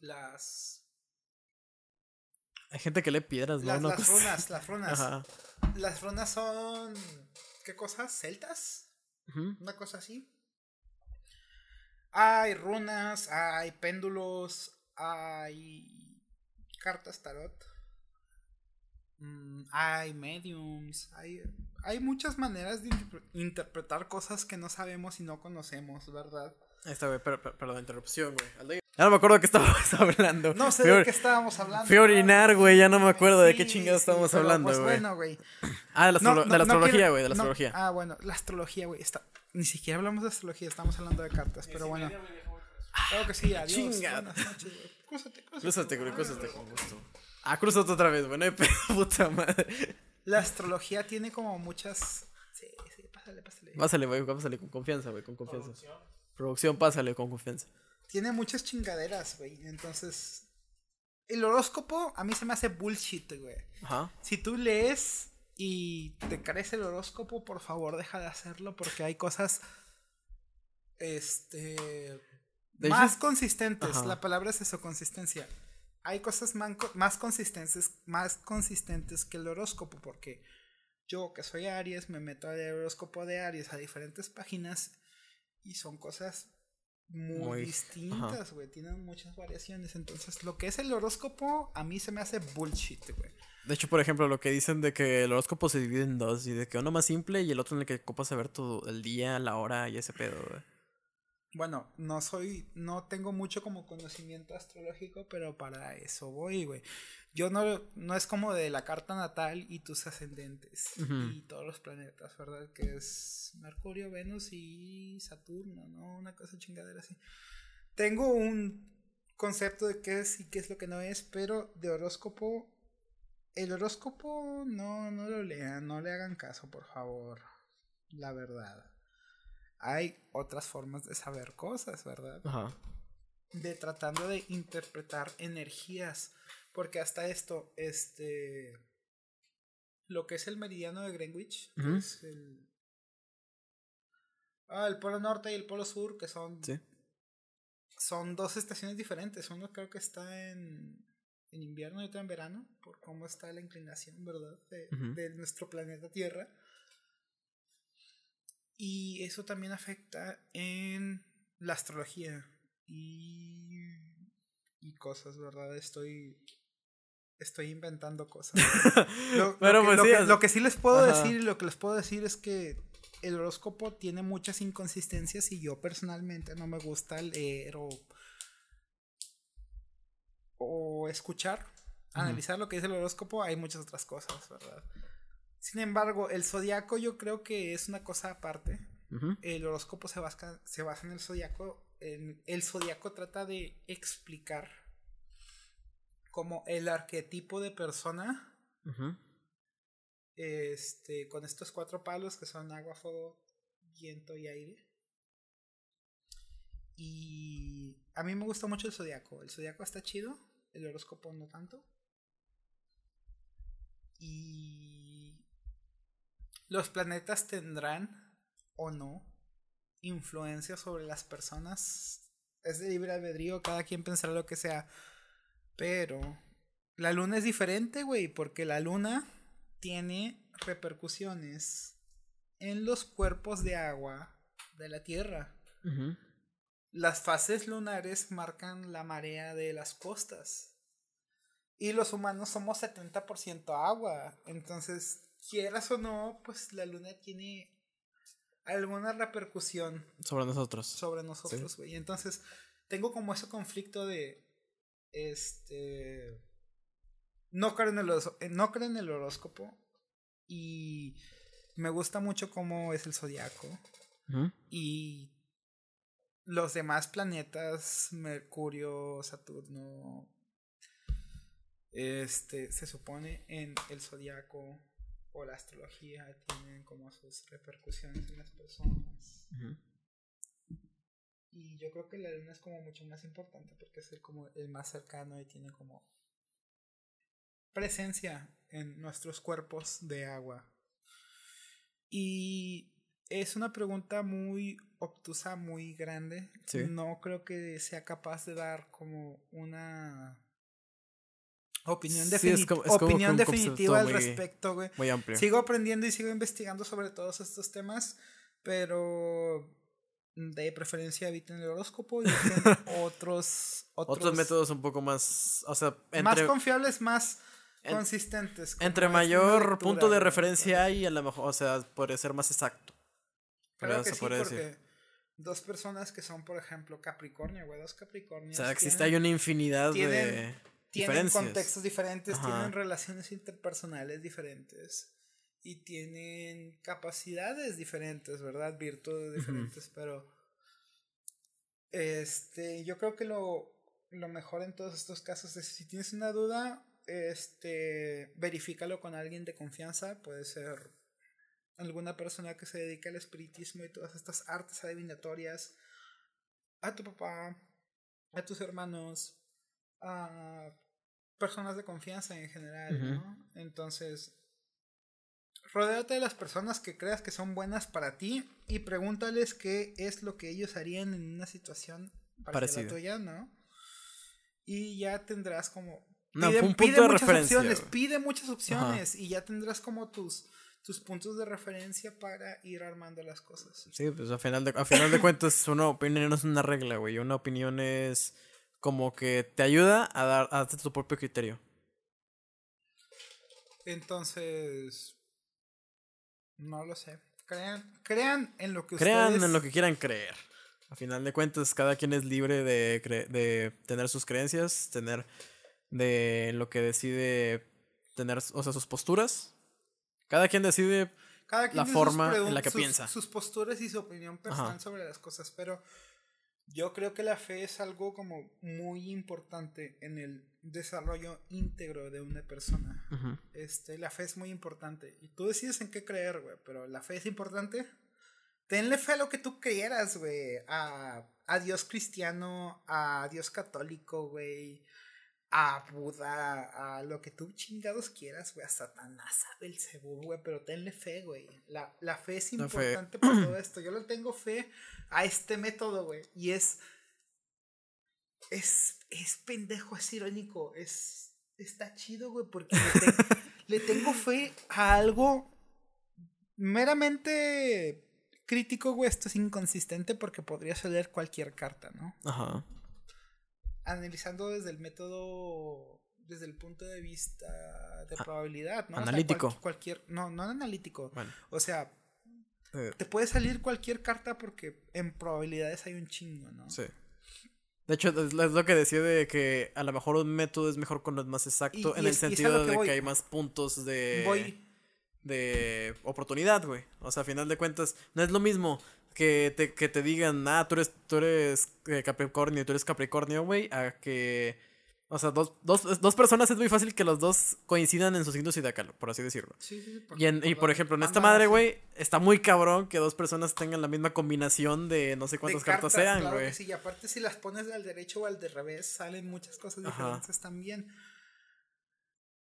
las, Hay gente que lee piedras, ¿no? las, Una las cosa- runas, las runas. Ajá. Las runas son, ¿qué cosas? ¿Celtas? Una cosa así. Hay runas, hay péndulos, hay cartas tarot. Mm, hay mediums, hay, hay muchas maneras de interpre- interpretar cosas que no sabemos y no conocemos, ¿verdad? Per- per- perdón, interrupción, güey. Ya no me acuerdo de qué estábamos hablando. No sé de qué estábamos hablando. Fui a orinar, güey, ya no me acuerdo de qué Sí, chingados sí, estábamos hablando, pues, güey. bueno, güey. Ah, de la, No, astrolo- no, de la no astrología, güey, de la no, astrología. Ah, bueno, la astrología, güey. Está... Ni siquiera hablamos de astrología, estamos hablando de cartas, pero bueno. Claro que sí, adiós. Chinga. Buenas noches, güey. Crúzate, crúzate. Crúzate, güey, crúzate con gusto. Ah, crúzate otra vez, güey, no hay pedo, puta madre. La astrología tiene como muchas. Sí, sí, pásale, pásale. Pásale, güey, pásale con confianza, güey, con confianza. Producción, pásale con confianza. Tiene muchas chingaderas, güey. Entonces. El horóscopo a mí se me hace bullshit, güey. Ajá. Si tú lees y te crees el horóscopo, por favor, deja de hacerlo porque hay cosas. Este. De más consistentes. Ajá. La palabra es eso, consistencia. Hay cosas más consistentes, más consistentes que el horóscopo, porque yo que soy Aries me meto al horóscopo de Aries a diferentes páginas y son cosas muy, Muy- distintas, güey. Tienen muchas variaciones. Entonces, lo que es el horóscopo a mí se me hace bullshit, güey. De hecho, por ejemplo, lo que dicen de que el horóscopo se divide en dos, y de que uno más simple y el otro en el que ocupas saber todo el día, la hora y ese pedo, güey. Bueno, no soy, no tengo mucho como conocimiento astrológico, pero para eso voy, güey. Yo no, no es como de la carta natal y tus ascendentes y todos los planetas, ¿verdad? Que es Mercurio, Venus y Saturno, ¿no? Una cosa chingadera así. Tengo un concepto de qué es y qué es lo que no es, pero de horóscopo, el horóscopo no, no lo lean, no le hagan caso, por favor. La verdad. Hay otras formas de saber cosas, ¿verdad? Ajá. de tratando de interpretar energías. Porque hasta esto, este. Lo que es el meridiano de Greenwich, que es el. Ah, el polo norte y el polo sur, que son. Sí. Son dos estaciones diferentes. Uno creo que está en, en invierno y otro en verano, por cómo está la inclinación, ¿verdad? De nuestro planeta Tierra. Y eso también afecta en la astrología y, y cosas, ¿verdad? Estoy estoy inventando cosas. Lo, lo Pero que, pues lo sí, que- lo que sí les puedo Ajá. decir y lo que les puedo decir es que el horóscopo tiene muchas inconsistencias y yo personalmente no me gusta leer o o escuchar, analizar lo que dice el horóscopo, hay muchas otras cosas, ¿verdad? Sin embargo, el zodiaco yo creo que es una cosa aparte. El horóscopo se basa, se basa en el zodiaco. En, el zodiaco trata de explicar como el arquetipo de persona Ujú. este, con estos cuatro palos que son agua, fuego, viento y aire. Y a mí me gusta mucho el zodiaco. El zodiaco está chido, el horóscopo no tanto. Y los planetas tendrán o no influencia sobre las personas. Es de libre albedrío, cada quien pensará lo que sea. Pero la luna es diferente, güey, porque la luna tiene repercusiones en los cuerpos de agua de la Tierra. Las fases lunares marcan la marea de las costas. Y los humanos somos 70% agua. Entonces, quieras o no, pues la luna tiene alguna repercusión sobre nosotros. Sobre nosotros, güey. Entonces, tengo como ese conflicto de. Este. No creo en el, eh, no creo en el horóscopo. Y me gusta mucho cómo es el zodiaco. Y los demás planetas, Mercurio, Saturno, este, se supone en el zodiaco o la astrología tienen como sus repercusiones en las personas. Y yo creo que la luna es como mucho más importante porque es el, como el más cercano y tiene como presencia en nuestros cuerpos de agua. Y es una pregunta muy obtusa, muy grande. No creo que sea capaz de dar como una opinión, opinión definitiva al respecto, güey. Muy amplio. Sigo aprendiendo y sigo investigando sobre todos estos temas, pero de preferencia eviten el horóscopo y otros, otros, métodos un poco más, o sea, más confiables, más consistentes. Entre mayor punto de referencia hay, a lo mejor, o sea, puede ser más exacto. Creo que sí, porque dos personas que son, por ejemplo, Capricornio, güey, dos Capricornios. O sea, existe hay una infinidad de tienen contextos diferentes, tienen relaciones interpersonales diferentes y tienen capacidades diferentes, ¿verdad? Virtudes diferentes, pero este, yo creo que lo, lo mejor en todos estos casos es si tienes una duda, este, verifícalo con alguien de confianza, puede ser alguna persona que se dedica al espiritismo y todas estas artes adivinatorias, a tu papá, a tus hermanos, a personas de confianza en general, ¿no? Entonces, rodéate de las personas que creas que son buenas para ti y pregúntales qué es lo que ellos harían en una situación parecida a la tuya, ¿no? Y ya tendrás como pide, un punto de muchas referencia, opciones, pide muchas opciones y ya tendrás como tus tus puntos de referencia para ir armando las cosas. Sí, pues a final de, a final de cuentas una opinión no es una regla, güey. Una opinión es como que te ayuda a dar a darte tu propio criterio. Entonces, no lo sé. Crean, crean en lo que crean en lo que quieran creer. A final de cuentas, cada quien es libre de, de tener sus creencias, tener de lo que decide tener, o sea, sus posturas. Cada quien decide la forma en la que piensa. Sus posturas y su opinión personal sobre las cosas, pero yo creo que la fe es algo como muy importante en el desarrollo íntegro de una persona. Este, la fe es muy importante. Y tú decides en qué creer, güey. Pero la fe es importante. Tenle fe a lo que tú creyeras, güey. A, a Dios cristiano, a Dios católico, güey a Buda, a lo que tú chingados quieras, güey, a Satanás, a Belcebú, güey, pero tenle fe, güey. La, la fe es importante para todo esto. Yo le tengo fe a este método, güey, y es. Es, es pendejo, es irónico, es. Está chido, güey, porque le, tengo fe a algo meramente crítico, güey. Esto es inconsistente porque podría ser cualquier carta, ¿no? Ajá analizando desde el método, desde el punto de vista de ah, probabilidad, ¿no? Analítico. cualquier, no, no analítico. O sea, eh. te puede salir cualquier carta porque en probabilidades hay un chingo, ¿no? Sí. De hecho, es lo que decía de que a lo mejor un método es mejor cuando es más exacto, en el sentido de que hay más puntos de, voy. de oportunidad, güey. O sea, a final de cuentas, no es lo mismo que te, que te digan, ah, tú eres, tú eres eh, Capricornio, tú eres Capricornio, güey, a que... O sea, dos, dos, dos, personas es muy fácil que los dos coincidan en su signo zodiacal, por así decirlo. Sí, sí, y, y por ejemplo, en esta madre, güey, está muy cabrón que dos personas tengan la misma combinación de no sé cuántas cartas, sean, güey. sí, y aparte si las pones al derecho o al de revés, salen muchas cosas diferentes también.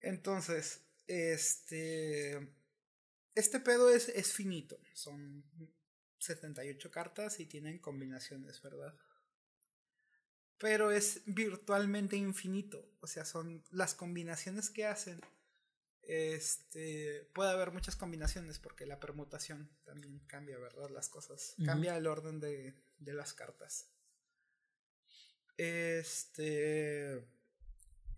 Entonces, este. Este pedo es, es finito. Son 78 cartas y tienen combinaciones, ¿verdad? Pero es virtualmente infinito. O sea, son las combinaciones que hacen. Este puede haber muchas combinaciones porque la permutación también cambia, ¿verdad? Las cosas. Cambia el orden de, de las cartas. Este.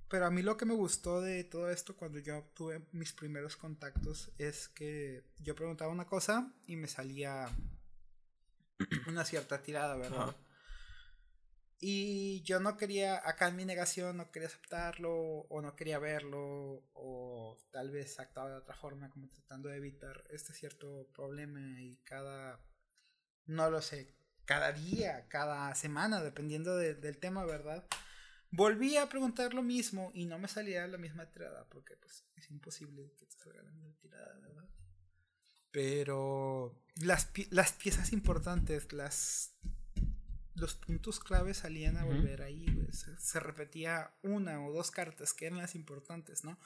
Pero a mí lo que me gustó de todo esto cuando yo tuve mis primeros contactos es que yo preguntaba una cosa y me salía una cierta tirada, ¿verdad? Y yo no quería, acá en mi negación, no quería aceptarlo o no quería verlo o tal vez actuaba de otra forma como tratando de evitar este cierto problema y cada, no lo sé, cada día, cada semana, dependiendo del tema, ¿verdad? Volví a preguntar lo mismo y no me salía la misma tirada, porque pues es imposible que te salga la misma tirada, ¿verdad? Pero las, las piezas importantes, las los puntos claves salían a volver ahí, Se, se, repetía una o dos cartas que eran las importantes, ¿no?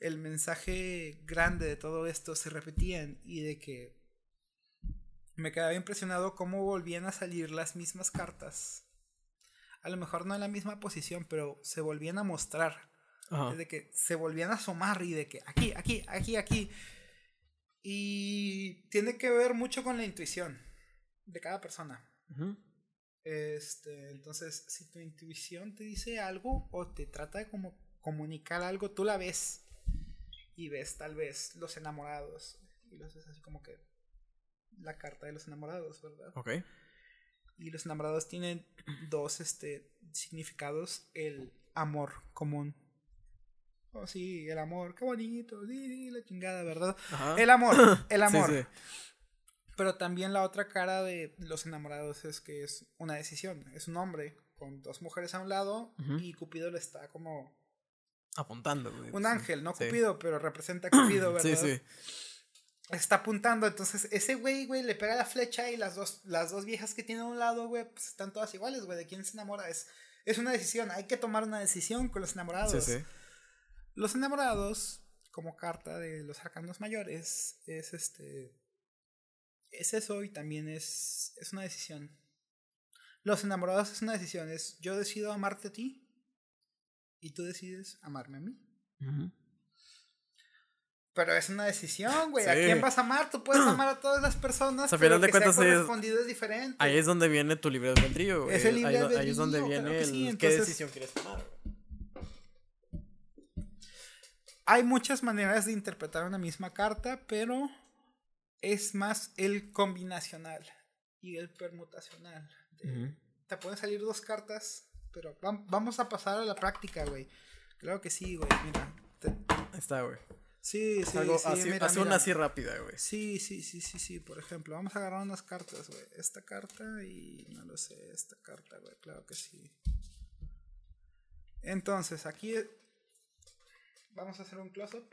El mensaje grande de todo esto se repetían y de que me quedaba impresionado cómo volvían a salir las mismas cartas a lo mejor no en la misma posición, pero se volvían a mostrar. De que se volvían a asomar y de que aquí, aquí, aquí, aquí. Y tiene que ver mucho con la intuición de cada persona. Este, entonces, si tu intuición te dice algo o te trata de como comunicar algo, tú la ves y ves tal vez los enamorados y los ves así como que la carta de los enamorados, ¿verdad? Ok. Y los enamorados tienen dos este, significados. El amor común. Oh, sí, el amor, qué bonito, sí, la chingada, ¿verdad? El amor, el amor. Pero también la otra cara de los enamorados es que es una decisión. Es un hombre con dos mujeres a un lado y Cupido le está como... Apuntando, Un ángel, no Cupido, pero representa a Cupido, ¿verdad? Sí, sí está apuntando, entonces ese güey, güey, le pega la flecha y las dos, las dos viejas que tiene a un lado, güey, pues están todas iguales, güey, de quién se enamora. Es, es una decisión, hay que tomar una decisión con los enamorados. Sí, sí. Los enamorados, como carta de los arcanos mayores, es este... Es eso y también es, es una decisión. Los enamorados es una decisión, es yo decido amarte a ti y tú decides amarme a mí. Pero es una decisión, güey. ¿A quién vas a amar? Tú puedes amar a todas las personas. O pero de cuentas, correspondido es, diferente. Ahí es donde viene tu libre albedrío, güey. Es el libre albedrío. Ahí es donde viene el, qué decisión quieres tomar, Hay muchas maneras de interpretar una misma carta, pero es más el combinacional y el permutacional. Te pueden salir dos cartas, pero vamos a pasar a la práctica, güey. Claro que sí, güey. Mira. Está, güey. Sí, sí, Algo sí. así, una así rápida, güey. Sí, sí, sí, sí, sí. Por ejemplo, vamos a agarrar unas cartas, güey. Esta carta y no lo sé, esta carta, güey. Claro que sí. Entonces, aquí vamos a hacer un close-up.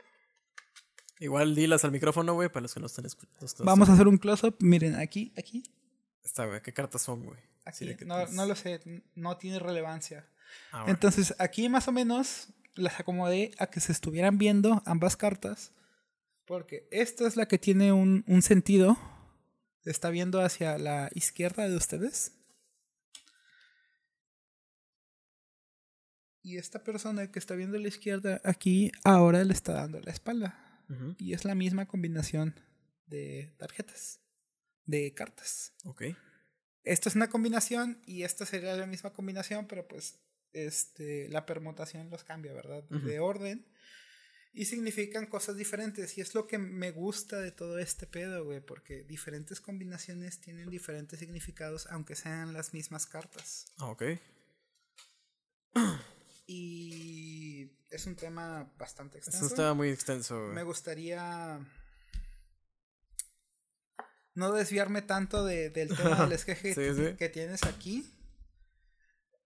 Igual dilas al micrófono, güey, para los que no están escuchando. Vamos a hacer un close-up. Miren, aquí, aquí. Está, güey. ¿Qué cartas son, güey? Aquí, no, no, lo sé, no tiene relevancia. Ah, Entonces, aquí más o menos las acomodé a que se estuvieran viendo ambas cartas. Porque esta es la que tiene un, un sentido. Se está viendo hacia la izquierda de ustedes. Y esta persona que está viendo a la izquierda aquí ahora le está dando la espalda. Y es la misma combinación de tarjetas, de cartas. Ok. Esta es una combinación y esta sería la misma combinación, pero pues este, la permutación los cambia, ¿verdad? De orden. Y significan cosas diferentes. Y es lo que me gusta de todo este pedo, güey. Porque diferentes combinaciones tienen diferentes significados, aunque sean las mismas cartas. Ah, ok. Y es un tema bastante extenso. Es un tema muy extenso, güey. Me gustaría no desviarme tanto de, del tema del esqueje que tienes aquí.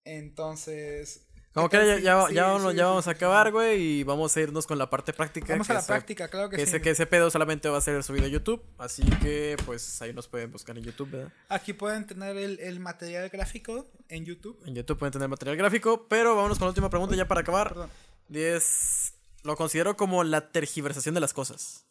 Entonces. Como que ya, ya, ya, vamos, a acabar, güey, y vamos a irnos con la parte práctica. Vamos a la práctica, claro que, que sí. Ese, que ese pedo solamente va a ser subido a YouTube, así que pues ahí nos pueden buscar en YouTube, ¿verdad? Aquí pueden tener el, el material gráfico en YouTube. En YouTube pueden tener material gráfico, pero vámonos con la última pregunta ya para acabar. Perdón. es, lo considero como la tergiversación de las cosas.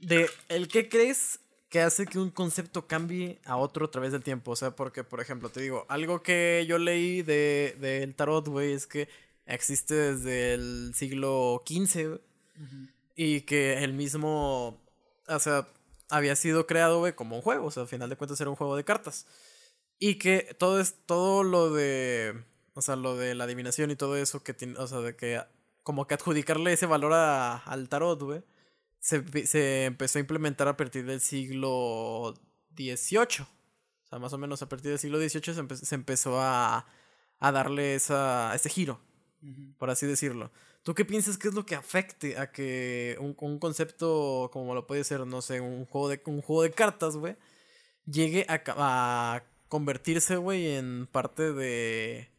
De el qué crees que hace que un concepto cambie a otro a través del tiempo. O sea, porque, por ejemplo, te digo, algo que yo leí del de, tarot, güey, es que existe desde el siglo XV, y que el mismo, o sea, había sido creado, güey, como un juego. O sea, al final de cuentas era un juego de cartas. Y que todo es todo lo de. O sea, lo de la adivinación y todo eso que tiene. O sea, de que. Como que adjudicarle ese valor a, al tarot, güey. Se, se, empezó a implementar a partir del siglo XVIII. O sea, más o menos a partir del siglo XVIII se, se empezó a, a darle esa, ese giro. Por así decirlo. ¿Tú qué piensas que es lo que afecte a que un, un concepto como lo puede ser, no sé, un juego de, un juego de cartas, güey, llegue a, a convertirse, güey, en parte de,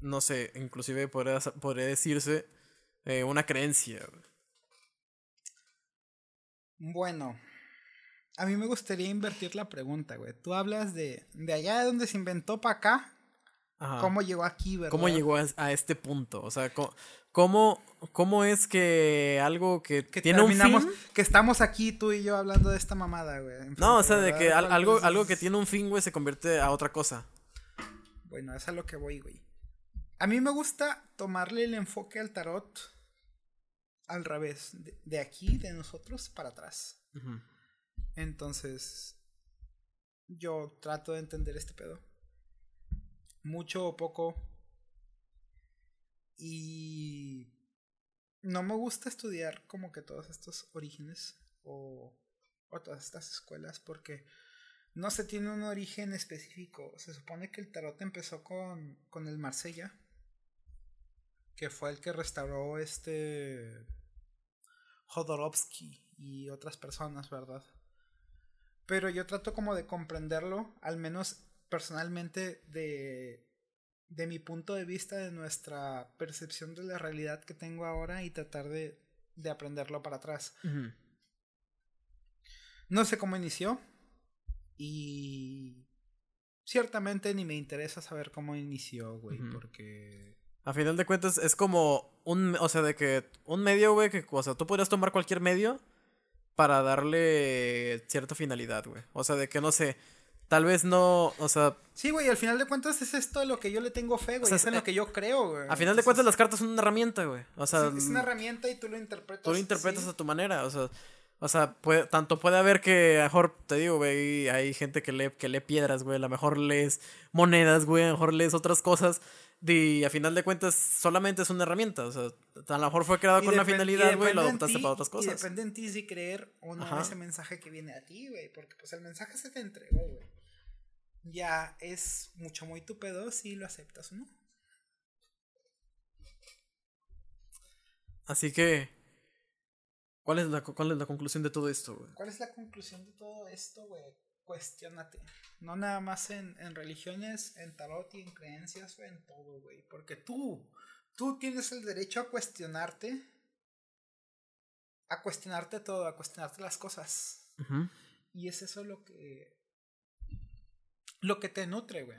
no sé, inclusive podría, podría decirse eh, una creencia. Bueno, a mí me gustaría invertir la pregunta, güey. Tú hablas de, de allá donde se inventó para acá. ¿Cómo llegó aquí, verdad? ¿Cómo llegó a, este punto? O sea, ¿cómo, cómo es que algo que, tiene un fin... Que estamos aquí tú y yo hablando de esta mamada, güey. No, o sea, de que algo, algo que tiene un fin, güey, se convierte a otra cosa. Bueno, es a lo que voy, güey. A mí me gusta tomarle el enfoque al tarot al revés, de, aquí, de nosotros, para atrás. Entonces, yo trato de entender este pedo. Mucho o poco. Y no me gusta estudiar como que todos estos orígenes o, o todas estas escuelas porque no se tiene un origen específico. Se supone que el tarot empezó con, con el Marsella, que fue el que restauró este Jodorowsky y otras personas, ¿verdad? Pero yo trato como de comprenderlo, al menos personalmente, de, de mi punto de vista, de nuestra percepción de la realidad que tengo ahora y tratar de, de aprenderlo para atrás. No sé cómo inició y ciertamente ni me interesa saber cómo inició, güey, porque... A final de cuentas es como un, o sea, de que un medio, güey, que, o sea, tú podrías tomar cualquier medio para darle cierta finalidad, güey. O sea, de que no sé, tal vez no, o sea... Sí, güey, al final de cuentas es esto lo que yo le tengo fe, güey, es en lo que yo creo, güey. A final de cuentas las cartas son una herramienta, güey. O sea, es una herramienta y tú lo interpretas. Tú lo interpretas a tu manera, o sea, o sea, puede, tanto puede haber que, a lo mejor, te digo, güey, hay gente que lee, que lee piedras, güey, a lo mejor lees monedas, güey, a lo mejor lees otras cosas. Y a final de cuentas, solamente es una herramienta. O sea, a lo mejor fue creado con una finalidad, güey, lo adoptaste para otras cosas. Y depende en ti si creer o no ese mensaje que viene a ti, güey. Porque pues el mensaje se te entregó, güey. Ya es mucho muy tu pedo si lo aceptas o no. Así que, ¿cuál es la, cuál es la conclusión de todo esto, güey? ¿Cuál es la conclusión de todo esto, güey? Cuestionate. No nada más en, en, religiones, en tarot y en creencias, o en todo, güey. Porque tú, tú tienes el derecho a cuestionarte. A cuestionarte todo, a cuestionarte las cosas. Y es eso lo que. Lo que te nutre, güey.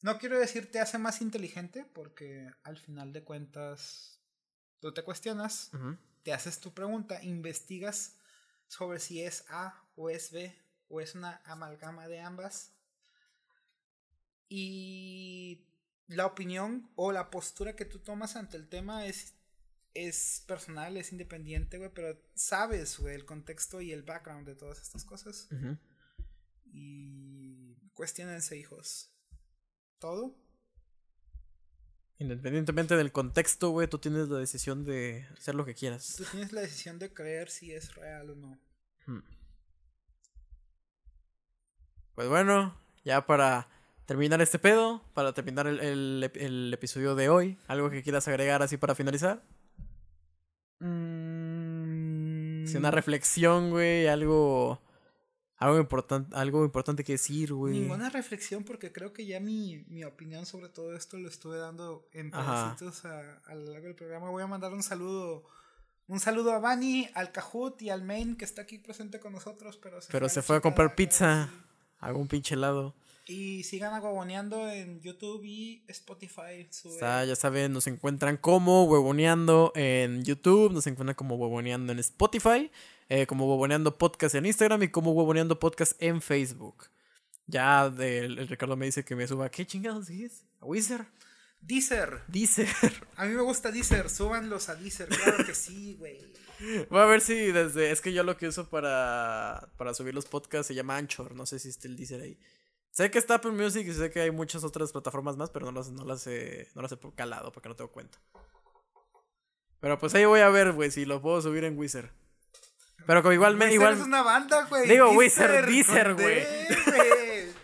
No quiero decir te hace más inteligente, porque al final de cuentas. Tú te cuestionas, te haces tu pregunta, investigas sobre si es A o es B o es una amalgama de ambas. Y la opinión o la postura que tú tomas ante el tema es, es personal, es independiente, güey, pero sabes, güey, el contexto y el background de todas estas cosas. Y cuestionense, hijos. ¿Todo? Independientemente del contexto, güey, tú tienes la decisión de hacer lo que quieras. Tú tienes la decisión de creer si es real o no. Pues bueno, ya para terminar este pedo, para terminar el, episodio de hoy, ¿algo que quieras agregar así para finalizar? Mm. Si una reflexión, güey, algo... Algo importante, algo importante que decir, güey. Ninguna reflexión, porque creo que ya mi, mi opinión sobre todo esto lo estuve dando en pedacitos a, a, lo largo del programa. Voy a mandar un saludo. Un saludo a Bani, al Cajut y al Main que está aquí presente con nosotros, pero se pero fue, se fue a comprar pizza algún pinche helado. Y sigan aguaboneando en YouTube y Spotify. sube- Está, ya saben, nos encuentran como Huevoneando en YouTube, nos encuentran como Huevoneando en Spotify, eh, como Huevoneando Podcast en Instagram y como Huevoneando Podcast en Facebook. Ya de- el Ricardo me dice que me suba. ¿Qué chingados es? ¿A Wizard? Deezer. Dice. A mí me gusta Deezer. Súbanlos a Deezer. Claro que sí, güey. Voy a ver si desde. Es que yo lo que uso para, para subir los podcasts se llama Anchor. No sé si está el Deezer ahí. Sé que está Apple Music y sé que hay muchas otras plataformas más, pero no las, no las, he, no las he calado porque no tengo cuenta. Pero pues ahí voy a ver, güey, si lo puedo subir en Wizard. Pero como igual me. Deezer Igual, es una banda, güey. Digo, Deezer, Wizard, Deezer, güey.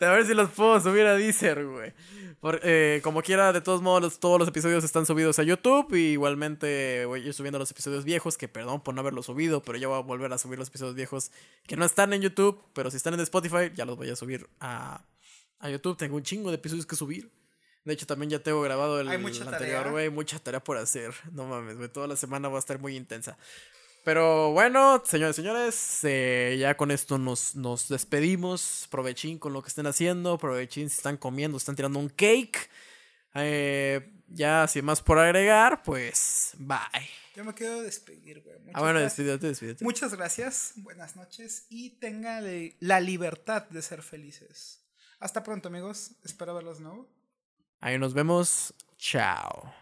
A ver si los puedo subir a Deezer, güey. Por- eh, como quiera, de todos modos, todos los episodios están subidos a YouTube. Y igualmente voy a ir subiendo los episodios viejos, que perdón por no haberlos subido, pero ya voy a volver a subir los episodios viejos que no están en YouTube, pero si están en Spotify, ya los voy a subir a, a YouTube. Tengo un chingo de episodios que subir. De hecho, también ya tengo grabado el, Hay mucha el anterior, güey. Mucha tarea por hacer. No mames, güey. Toda la semana va a estar muy intensa. Pero bueno, señores y señores, eh, ya con esto nos, nos despedimos. Provechín con lo que estén haciendo. Provechín si están comiendo, están tirando un cake. Eh, ya sin más por agregar, pues bye. Yo me quiero despedir, güey. Muchas Ah, bueno, gracias. despídete, despídete. Muchas gracias, buenas noches y tengan la libertad de ser felices. Hasta pronto, amigos. Espero verlos de nuevo. Ahí nos vemos. Chao.